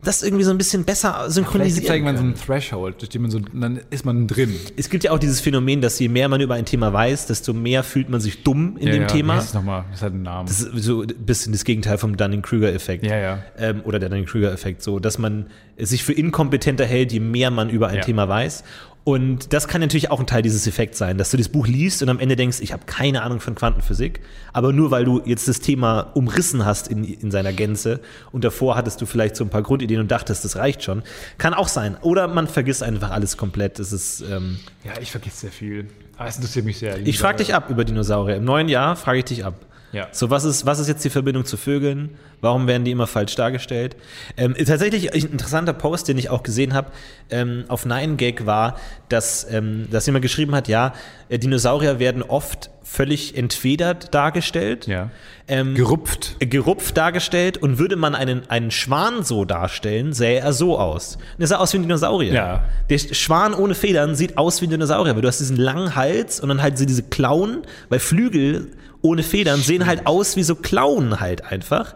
das irgendwie so ein bisschen besser Vielleicht synchronisieren. irgendwann so einen Threshold, durch den man so, dann ist man drin. Es gibt ja auch dieses Phänomen, dass je mehr man über ein Thema weiß, desto mehr fühlt man sich dumm in dem Wie Thema. es nochmal? Das hat einen Namen. Das ist so ein bisschen das Gegenteil vom Dunning-Kruger-Effekt. Ja, ja. Ähm, oder der Dunning-Kruger-Effekt, so, dass man sich für inkompetenter hält, je mehr man über ein Ja. Thema weiß. Und das kann natürlich auch ein Teil dieses Effekts sein, dass du das Buch liest und am Ende denkst, ich habe keine Ahnung von Quantenphysik, aber nur weil du jetzt das Thema umrissen hast in, in seiner Gänze und davor hattest du vielleicht so ein paar Grundideen und dachtest, das reicht schon. Kann auch sein. Oder man vergisst einfach alles komplett. Es ist, ähm, Ja, ich vergesse sehr viel. Aber es interessiert mich sehr. ich frage dich ab über Dinosaurier. Im neuen Jahr frage ich dich ab. Ja. So, was ist, was ist jetzt die Verbindung zu Vögeln? Warum werden die immer falsch dargestellt? Ähm, tatsächlich ein interessanter Post, den ich auch gesehen habe, ähm, auf 9gag war, dass, ähm, dass jemand geschrieben hat, ja, äh, Dinosaurier werden oft völlig entfedert dargestellt. Ja. Ähm, Gerupft. gerupft dargestellt und würde man einen, einen Schwan so darstellen, sähe er so aus. Und er sah aus wie ein Dinosaurier. Ja. Der Schwan ohne Federn sieht aus wie ein Dinosaurier, weil du hast diesen langen Hals und dann halt so diese Klauen, weil Flügel ohne Federn sehen halt aus wie so Klauen halt einfach.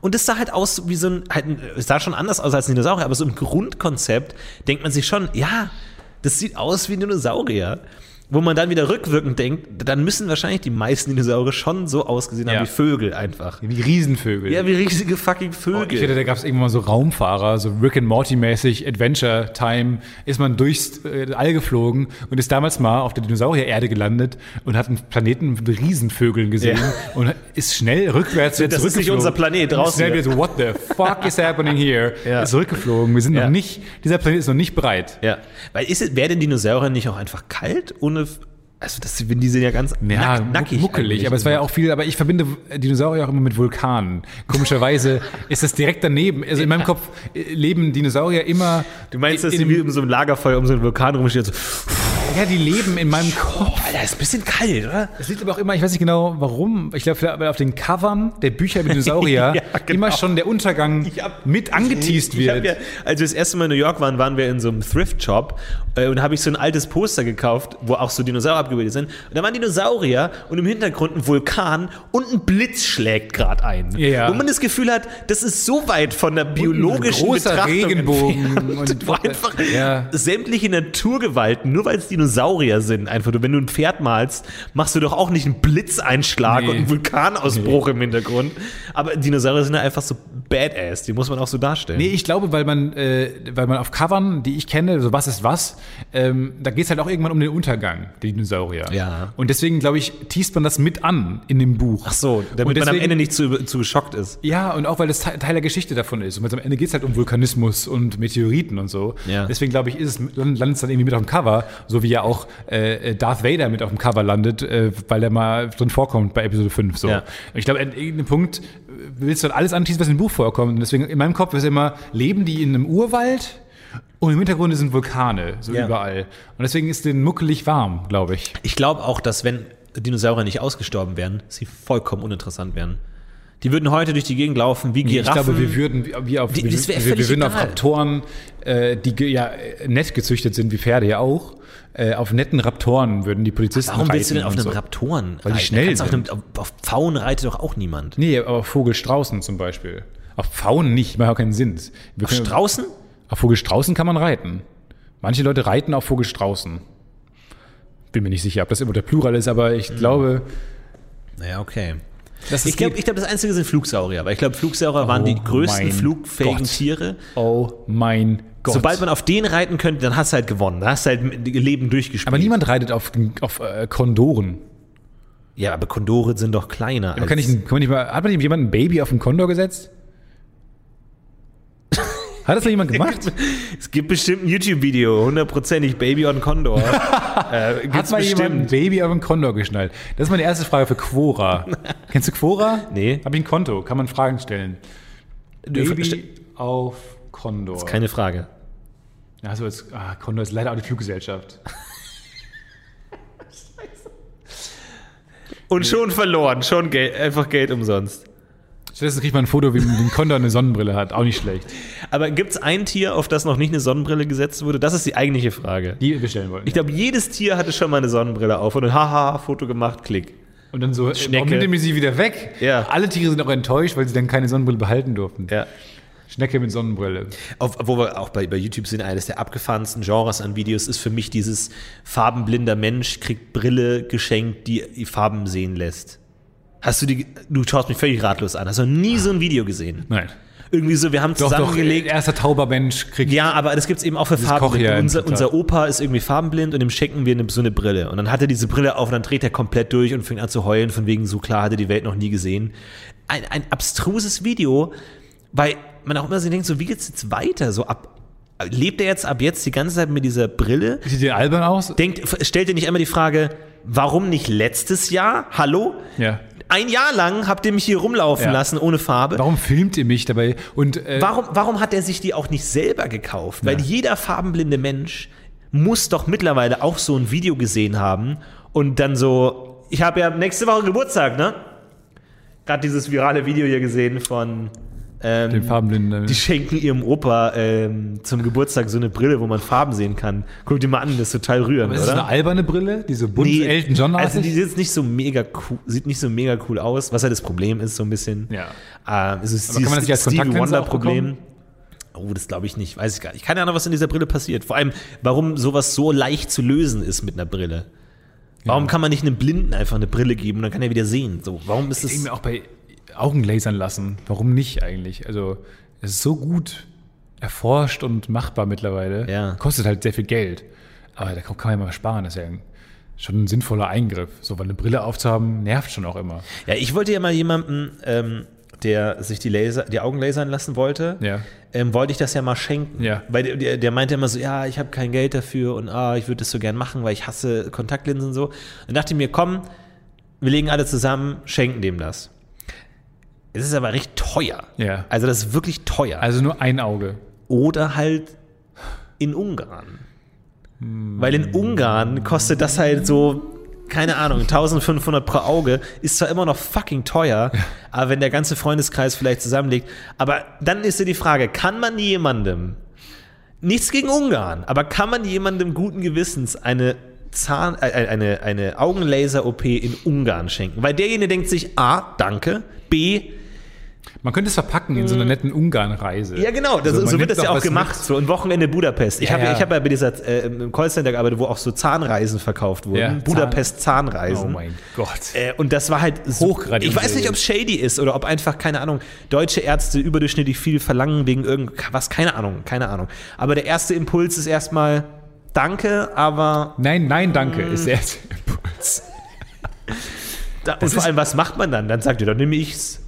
Und das sah halt aus wie so ein, halt, es sah schon anders aus als ein Dinosaurier, aber so im Grundkonzept denkt man sich schon, ja, das sieht aus wie ein Dinosaurier. Wo man dann wieder rückwirkend denkt, dann müssen wahrscheinlich die meisten Dinosaurier schon so ausgesehen haben Ja. wie Vögel einfach. Wie Riesenvögel. Ja, wie riesige fucking Oh, Vögel. ich finde, da gab es irgendwann mal so Raumfahrer, so Rick and Morty mäßig, Adventure Time, ist man durchs äh, All geflogen und ist damals mal auf der Dinosaurier-Erde gelandet und hat einen Planeten mit Riesenvögeln gesehen Ja. und ist schnell rückwärts Das ist nicht unser Planet, Und raus Schnell wieder so, what the fuck is happening here? Ja. Ist zurückgeflogen. Wir sind noch nicht, dieser Planet ist noch nicht bereit. ja, weil ist wäre denn Dinosaurier nicht auch einfach kalt ohne, also das, die sind ja ganz Ja, nack, nackig. muckelig, aber es war ja auch viel, aber ich verbinde Dinosaurier auch immer mit Vulkanen. Komischerweise ist das direkt daneben. Also in meinem Kopf äh, leben Dinosaurier immer. Du meinst, dass in, wie um so ein Lagerfeuer um so einen Vulkan rumstehen, so, Ja, die leben in meinem Kopf. Alter, ist ein bisschen kalt, oder? Es liegt aber auch immer, ich weiß nicht genau warum, ich glaube, weil auf den Covern der Bücher über Dinosaurier Ja, genau. immer schon der Untergang hab- mit angeteased wird. ja, als wir das erste Mal in New York waren, waren wir in so einem Thrift-Shop äh, und habe ich so ein altes Poster gekauft, wo auch so Dinosaurier abgebildet sind. Und da waren Dinosaurier und im Hintergrund ein Vulkan und ein Blitz schlägt gerade ein. Ja. Wo man das Gefühl hat, das ist so weit von der biologischen großer Betrachtung Regenbogen entfernt, und- wo einfach Ja. sämtliche Naturgewalten, nur weil es Dinosaurier sind, einfach du, wenn du ein Pferd malst, machst du doch auch nicht einen Blitzeinschlag Nee. und einen Vulkanausbruch im Hintergrund. Aber Dinosaurier sind ja einfach so badass, die muss man auch so darstellen. Nee, ich glaube, weil man, äh, weil man auf Covern, die ich kenne, so was ist was, ähm, da geht es halt auch irgendwann um den Untergang der Dinosaurier. Ja. Und deswegen, glaube ich, teast man das mit an in dem Buch. Ach so, damit Und man am deswegen- Ende nicht zu, zu geschockt ist. Ja, und auch weil das Te- Teil der Geschichte davon ist. Und am Ende geht es halt um Vulkanismus und Meteoriten und so. Ja. Deswegen glaube ich, ist es, landet es dann irgendwie mit auf dem Cover, so wie ja auch äh, Darth Vader mit auf dem Cover landet, äh, weil er mal drin vorkommt bei Episode 5. So. Ja. Und ich glaube, an irgendeinem Punkt äh, willst du dann alles anschließen, was im Buch vorkommt. Und deswegen in meinem Kopf ist immer, leben die in einem Urwald? Und im Hintergrund sind Vulkane, so Ja. überall. Und deswegen ist den muckelig warm, glaube ich. Ich glaube auch, dass wenn Dinosaurier nicht ausgestorben wären, sie vollkommen uninteressant wären. Die würden heute durch die Gegend laufen wie Ich Giraffen. glaube, wir würden wie- auf, Die- wir, wir, würden auf. Raptoren, äh, die ja äh, nett gezüchtet sind, wie Pferde ja auch, äh, auf netten Raptoren würden die Polizisten Warum willst du denn auf einem so. Raptoren Weil die reiten? schnell Kannst auf, sind. einem, auf, auf Pfauen reitet doch auch niemand. Nee, aber Vogelstraußen zum Beispiel. Auf Pfauen nicht, macht auch keinen Sinn. Wir können, Straußen? auf Vogelstraußen kann man reiten. Manche Leute reiten auf Vogelstraußen. Bin mir nicht sicher, ob das immer der Plural ist, aber ich glaube, Naja, okay. Ich glaube, ich glaub, das Einzige sind Flugsaurier, weil ich glaube, Flugsaurier waren die Oh größten flugfähigen Gott. Tiere. oh mein Gott. Sobald man auf den reiten könnte, dann hast du halt gewonnen. Dann hast du halt Leben durchgespielt. aber niemand reitet auf, auf äh, Kondoren. ja, aber Kondore sind doch kleiner. Man kann nicht, kann man nicht mal, hat man nicht jemand ein Baby auf einen Kondor gesetzt? Hat das noch jemand gemacht? es gibt bestimmt ein YouTube-Video, hundertprozentig Baby on Condor. äh, Hat mal jemand ein Baby auf einen Kondor geschnallt? Das ist meine erste Frage für Quora. Kennst du Quora? Nee. Habe ich ein Konto, kann man Fragen stellen. Baby auf Kondor. Keine Frage. Ja, also jetzt, ah, Kondor ist leider auch die Fluggesellschaft. Und schon verloren, schon Geld, einfach Geld umsonst. Stattdessen kriegt man ein Foto, wie ein Kondor eine Sonnenbrille hat. Auch nicht schlecht. Aber gibt es ein Tier, auf das noch nicht eine Sonnenbrille gesetzt wurde? Das ist die eigentliche Frage. Die wir bestellen wollten. Ich glaube, jedes Tier hatte schon mal eine Sonnenbrille auf und ein Haha, Foto gemacht, Klick. Und dann so, Schnecke. warum nimmt ihr sie wieder weg? Ja. Alle Tiere sind auch enttäuscht, weil sie dann keine Sonnenbrille behalten durften. Ja. Schnecke mit Sonnenbrille. Auf, wo wir auch bei, bei YouTube sind, eines der abgefahrensten Genres an Videos ist für mich dieses farbenblinder Mensch kriegt Brille geschenkt, die Farben sehen lässt. Hast du die, du schaust mich völlig ratlos an. Hast du noch nie so ein Video gesehen? Nein. Irgendwie so, wir haben Doch, doch, zusammengelegt. erster tauber Mensch kriegt. Ja, aber das gibt's eben auch für Farbenblind. Unser, unser Opa ist irgendwie farbenblind und dem schenken wir eine, so eine Brille. Und dann hat er diese Brille auf und dann dreht er komplett durch und fängt an zu heulen, von wegen so klar hat er die Welt noch nie gesehen. Ein, ein abstruses Video, weil man auch immer so denkt, so wie geht's jetzt weiter? So ab, lebt er jetzt ab jetzt die ganze Zeit mit dieser Brille? Sieht der albern aus? Denkt, stellt ihr nicht immer die Frage, warum nicht letztes Jahr? Hallo? Ja. Ein Jahr lang habt ihr mich hier rumlaufen Ja. lassen ohne Farbe. Warum filmt ihr mich dabei? Und äh, Warum, warum hat er sich die auch nicht selber gekauft? Weil jeder farbenblinde Mensch muss doch mittlerweile auch so ein Video gesehen haben und dann so, ich habe ja nächste Woche Geburtstag, ne? Gerade dieses virale Video hier gesehen von ähm, den Farbenblinden. die schenken ihrem Opa ähm, zum Geburtstag so eine Brille, wo man Farben sehen kann. Guck dir mal an, das ist total rührend, ist das oder? eine alberne Brille? Diese bunt Elton John also die sieht nicht so mega cool, sieht nicht so mega cool aus, was ja das Problem ist, so ein bisschen. Ja. Ähm, es ist Aber kann man das nicht als Stevie Wonder Problem. Oh, das glaube ich nicht. Weiß ich gar nicht. Keine Ahnung, was in dieser Brille passiert. Vor allem, warum sowas so leicht zu lösen ist mit einer Brille. Warum kann man nicht einem Blinden einfach eine Brille geben und dann kann er wieder sehen? So, warum ist Ich denke mir auch bei Augen lasern lassen. Warum nicht eigentlich? Also, es ist so gut erforscht und machbar mittlerweile. Ja. Kostet halt sehr viel Geld. Aber da kann man ja mal sparen. Das ist ja ein, schon ein sinnvoller Eingriff. So, weil eine Brille aufzuhaben, nervt schon auch immer. Ja, ich wollte ja mal jemanden, ähm, der sich die, Laser, die Augen lasern lassen wollte, Ja. ähm, wollte ich das ja mal schenken. Ja. Weil der, der, der meinte immer so, ja, ich habe kein Geld dafür und ah, ich würde das so gern machen, weil ich hasse Kontaktlinsen und so. Und dachte mir, komm, wir legen alle zusammen, schenken dem das. Es ist aber recht teuer. Ja. Also das ist wirklich teuer. Also nur ein Auge. Oder halt in Ungarn. Weil in Ungarn kostet das halt so, keine Ahnung, 1500 pro Auge, ist zwar immer noch fucking teuer, aber wenn der ganze Freundeskreis vielleicht zusammenlegt, aber dann ist ja die Frage, kann man jemandem, nichts gegen Ungarn, aber kann man jemandem guten Gewissens eine Zahn, äh, eine, eine Augenlaser-OP in Ungarn schenken? Weil derjenige denkt sich, A, danke, B, Man könnte es verpacken in so einer netten Ungarn-Reise. Ja, genau, das, So, so, wird das ja auch gemacht. mit. So ein Wochenende Budapest. Ich Ja, habe ja. hab ja bei dieser äh, im Callcenter gearbeitet, wo auch so Zahnreisen verkauft wurden. Ja, Budapest Oh Zahnreisen. mein Gott. Äh, und das war halt so, Hochgradig Ich weiß nicht, ob es shady ist oder ob einfach, keine Ahnung, deutsche Ärzte überdurchschnittlich viel verlangen wegen irgendwas, keine Ahnung, keine Ahnung. Aber der erste Impuls ist erstmal Danke, aber Nein, nein, danke, Hm. ist der erste Impuls. da, und vor allem, was macht man dann? Dann sagt ihr, dann nehme ich's.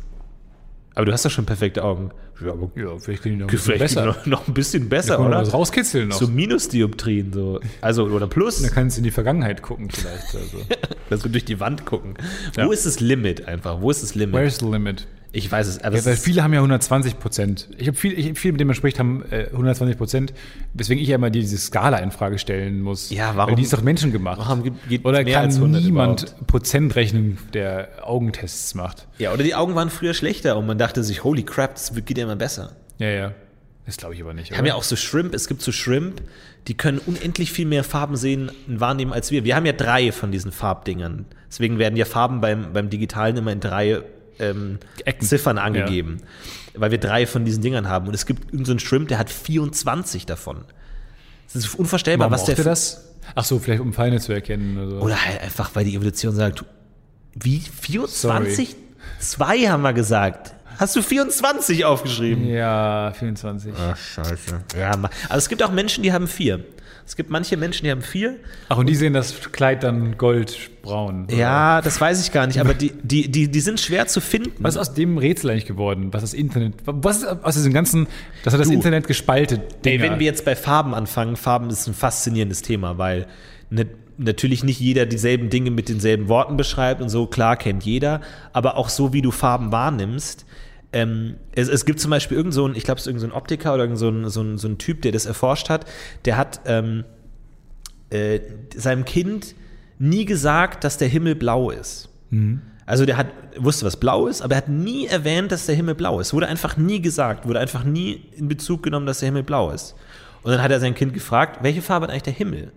Aber du hast doch schon perfekte Augen. Ja, aber Ja, vielleicht können die noch ein bisschen besser. noch, noch ein bisschen besser, man oder? rauskitzeln noch. So Minusdioptrien, so. Also, oder Plus. Dann kannst du in die Vergangenheit gucken vielleicht. Also. Dass wir durch die Wand gucken. Ja. Wo ist das Limit einfach? Wo ist das Limit? Where's the limit? Ich weiß es. Aber Ja, es viele haben ja 120 Prozent. Ich habe viel, ich, viele, mit denen man spricht, haben äh, 120 Prozent. Weswegen ich ja immer diese Skala in Frage stellen muss. Ja, warum- Weil die ist doch menschengemacht. warum gibt- geht Oder kann als 100 niemand überhaupt? Prozent rechnen, der Augentests macht? ja, oder die Augen waren früher schlechter und man dachte sich, holy crap, das geht ja immer besser. Ja, ja. Das glaube ich aber nicht. Wir haben ja auch so Shrimp, es gibt so Shrimp, die können unendlich viel mehr Farben sehen und wahrnehmen als wir. Wir haben ja drei von diesen Farbdingern. Deswegen werden ja Farben beim, beim Digitalen immer in drei ähm. Ziffern angegeben, weil wir drei von diesen Dingern haben. Und es gibt irgendeinen so Shrimp, der hat 24 davon. Das ist unvorstellbar, Warum was der das? Ach so, vielleicht um Feinde zu erkennen oder so. Oder halt einfach, weil die Evolution sagt, wie 24? Zwei haben wir gesagt. Hast du 24 aufgeschrieben? ja, 24. Ach, scheiße. Ja, also es gibt auch Menschen, die haben vier. Es gibt manche Menschen, die haben vier. Ach, und die sehen das Kleid dann goldbraun. oder? Ja, das weiß ich gar nicht, aber die, die, die, die sind schwer zu finden. Was ist aus dem Rätsel eigentlich geworden? Was das Internet, was ist aus diesem ganzen, das hat das Du. Internet gespaltet. Ey, wenn wir jetzt bei Farben anfangen, Farben ist ein faszinierendes Thema, weil ne, natürlich nicht jeder dieselben Dinge mit denselben Worten beschreibt und so, klar kennt jeder, aber auch so, wie du Farben wahrnimmst. Ähm, es, es gibt zum Beispiel irgend so ich glaube, es ist irgend so ein Optiker oder irgend so ein, so, ein, so ein Typ, der das erforscht hat, der hat ähm, äh, seinem Kind nie gesagt, dass der Himmel blau ist. Also der hat, wusste, was blau ist, aber er hat nie erwähnt, dass der Himmel blau ist. Wurde einfach nie gesagt, wurde einfach nie in Bezug genommen, dass der Himmel blau ist. Und dann hat er sein Kind gefragt, welche Farbe hat eigentlich der Himmel?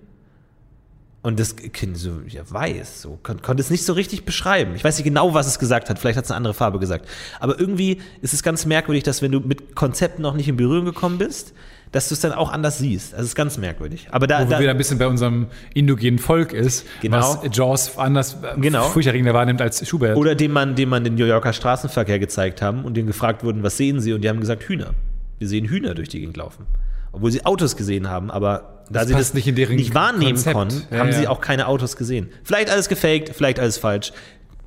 Und das Kind so, ja, weiß, so, kon konnte es nicht so richtig beschreiben. Ich weiß nicht genau, was es gesagt hat, vielleicht hat es eine andere Farbe gesagt. Aber irgendwie ist es ganz merkwürdig, dass wenn du mit Konzepten noch nicht in Berührung gekommen bist, dass du es dann auch anders siehst. Also es ist ganz merkwürdig. Aber da, wo da wieder ein bisschen bei unserem indogenen Volk ist, Genau. was Jaws anders äh, Genau. furchterregender wahrnimmt als Schubert. Oder dem man, dem man den New Yorker Straßenverkehr gezeigt haben und denen gefragt wurden, was sehen sie? Und die haben gesagt, Hühner. Wir sehen Hühner durch die Gegend laufen. Obwohl sie Autos gesehen haben, aber da Das sie das nicht in deren nicht wahrnehmen Konzept. konnten, Ja, haben ja. sie auch keine Autos gesehen. Vielleicht alles gefaked, vielleicht alles falsch.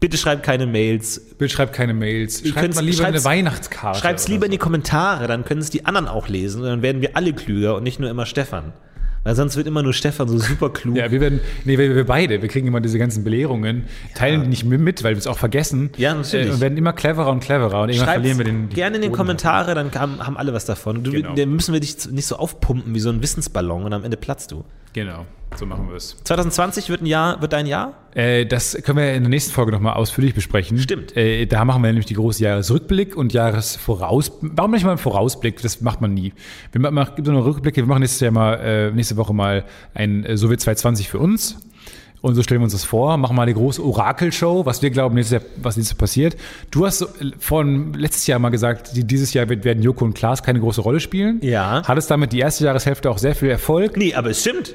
Bitte schreibt keine Mails. Bild schreibt keine Mails. Ihr Schreibt mal lieber eine Weihnachtskarte. Schreibt es lieber in so. die Kommentare, dann können es die anderen auch lesen und dann werden wir alle klüger und nicht nur immer Stefan. Weil sonst wird immer nur Stefan so super klug. Ja, wir werden, nee, wir, wir beide, wir kriegen immer diese ganzen Belehrungen, teilen die nicht mit, weil wir es auch vergessen. Ja, natürlich. Äh, Und werden immer cleverer und cleverer und irgendwann verlieren wir den. gerne in den. Kommentare, dann haben, haben alle was davon. Du, Genau. Dann müssen wir dich nicht so aufpumpen wie so ein Wissensballon und am Ende platzt du. Genau, so machen wir es. 2020 wird ein Jahr, wird dein Jahr? Äh, das können wir in der nächsten Folge nochmal ausführlich besprechen. Stimmt. Äh, da machen wir nämlich die große Jahresrückblick und Jahresvoraus. Warum nicht mal einen Vorausblick? Das macht man nie. Wir machen, gibt so eine Rückblicke. Wir machen nächstes Jahr mal, äh, nächste Woche mal ein äh, So wird 2020 für uns. Und so stellen wir uns das vor, machen mal die große Orakelshow, was wir glauben, nächstes Jahr, was nächstes Jahr passiert. Du hast äh, von letztes Jahr mal gesagt, die, dieses Jahr werden Joko und Klaas keine große Rolle spielen. Ja. Hattest damit die erste Jahreshälfte auch sehr viel Erfolg. Nee, aber es stimmt.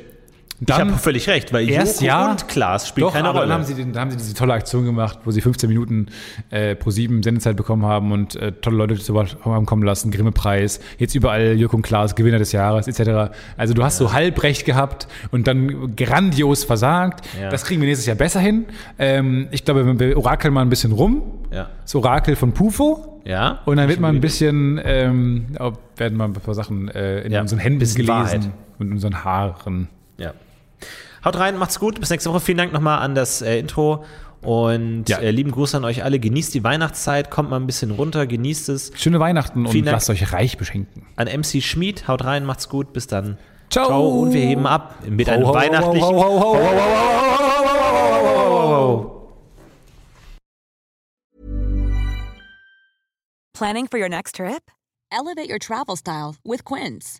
Dann- ich habe völlig recht, weil Erst Joko ja. und Klaas spielen Doch, keine Rolle. dann haben, sie, dann haben sie diese tolle Aktion gemacht, wo sie 15 Minuten äh, pro 7 Sendezeit bekommen haben und äh, tolle Leute zu haben kommen lassen, Grimme-Preis, jetzt überall Jürgen und Klaas, Gewinner des Jahres etc. Also du hast so halbrecht gehabt und dann grandios versagt. Ja. Das kriegen wir nächstes Jahr besser hin. Ähm, ich glaube, wir orakeln mal ein bisschen rum. ja. Das Orakel von Pufo. Ja. Und dann wird man ein bisschen, ähm, werden mal ein paar Sachen äh, in Ja, unseren Händen gelesen Wahrheit. und unseren Haaren. ja. Haut rein, macht's gut. Bis nächste Woche. Vielen Dank nochmal an das äh, Intro. Und Ja. äh, lieben Gruß an euch alle. Genießt die Weihnachtszeit, kommt mal ein bisschen runter, genießt es. Schöne Weihnachten und Vielen Dank. lasst euch reich beschenken. An MC Schmid, haut rein, macht's gut. Bis dann. Ciao. Und wir heben ab mit einem Ho, ho, ho, weihnachtlichen. ho. Planning for your next trip? Elevate your travel style with Quince.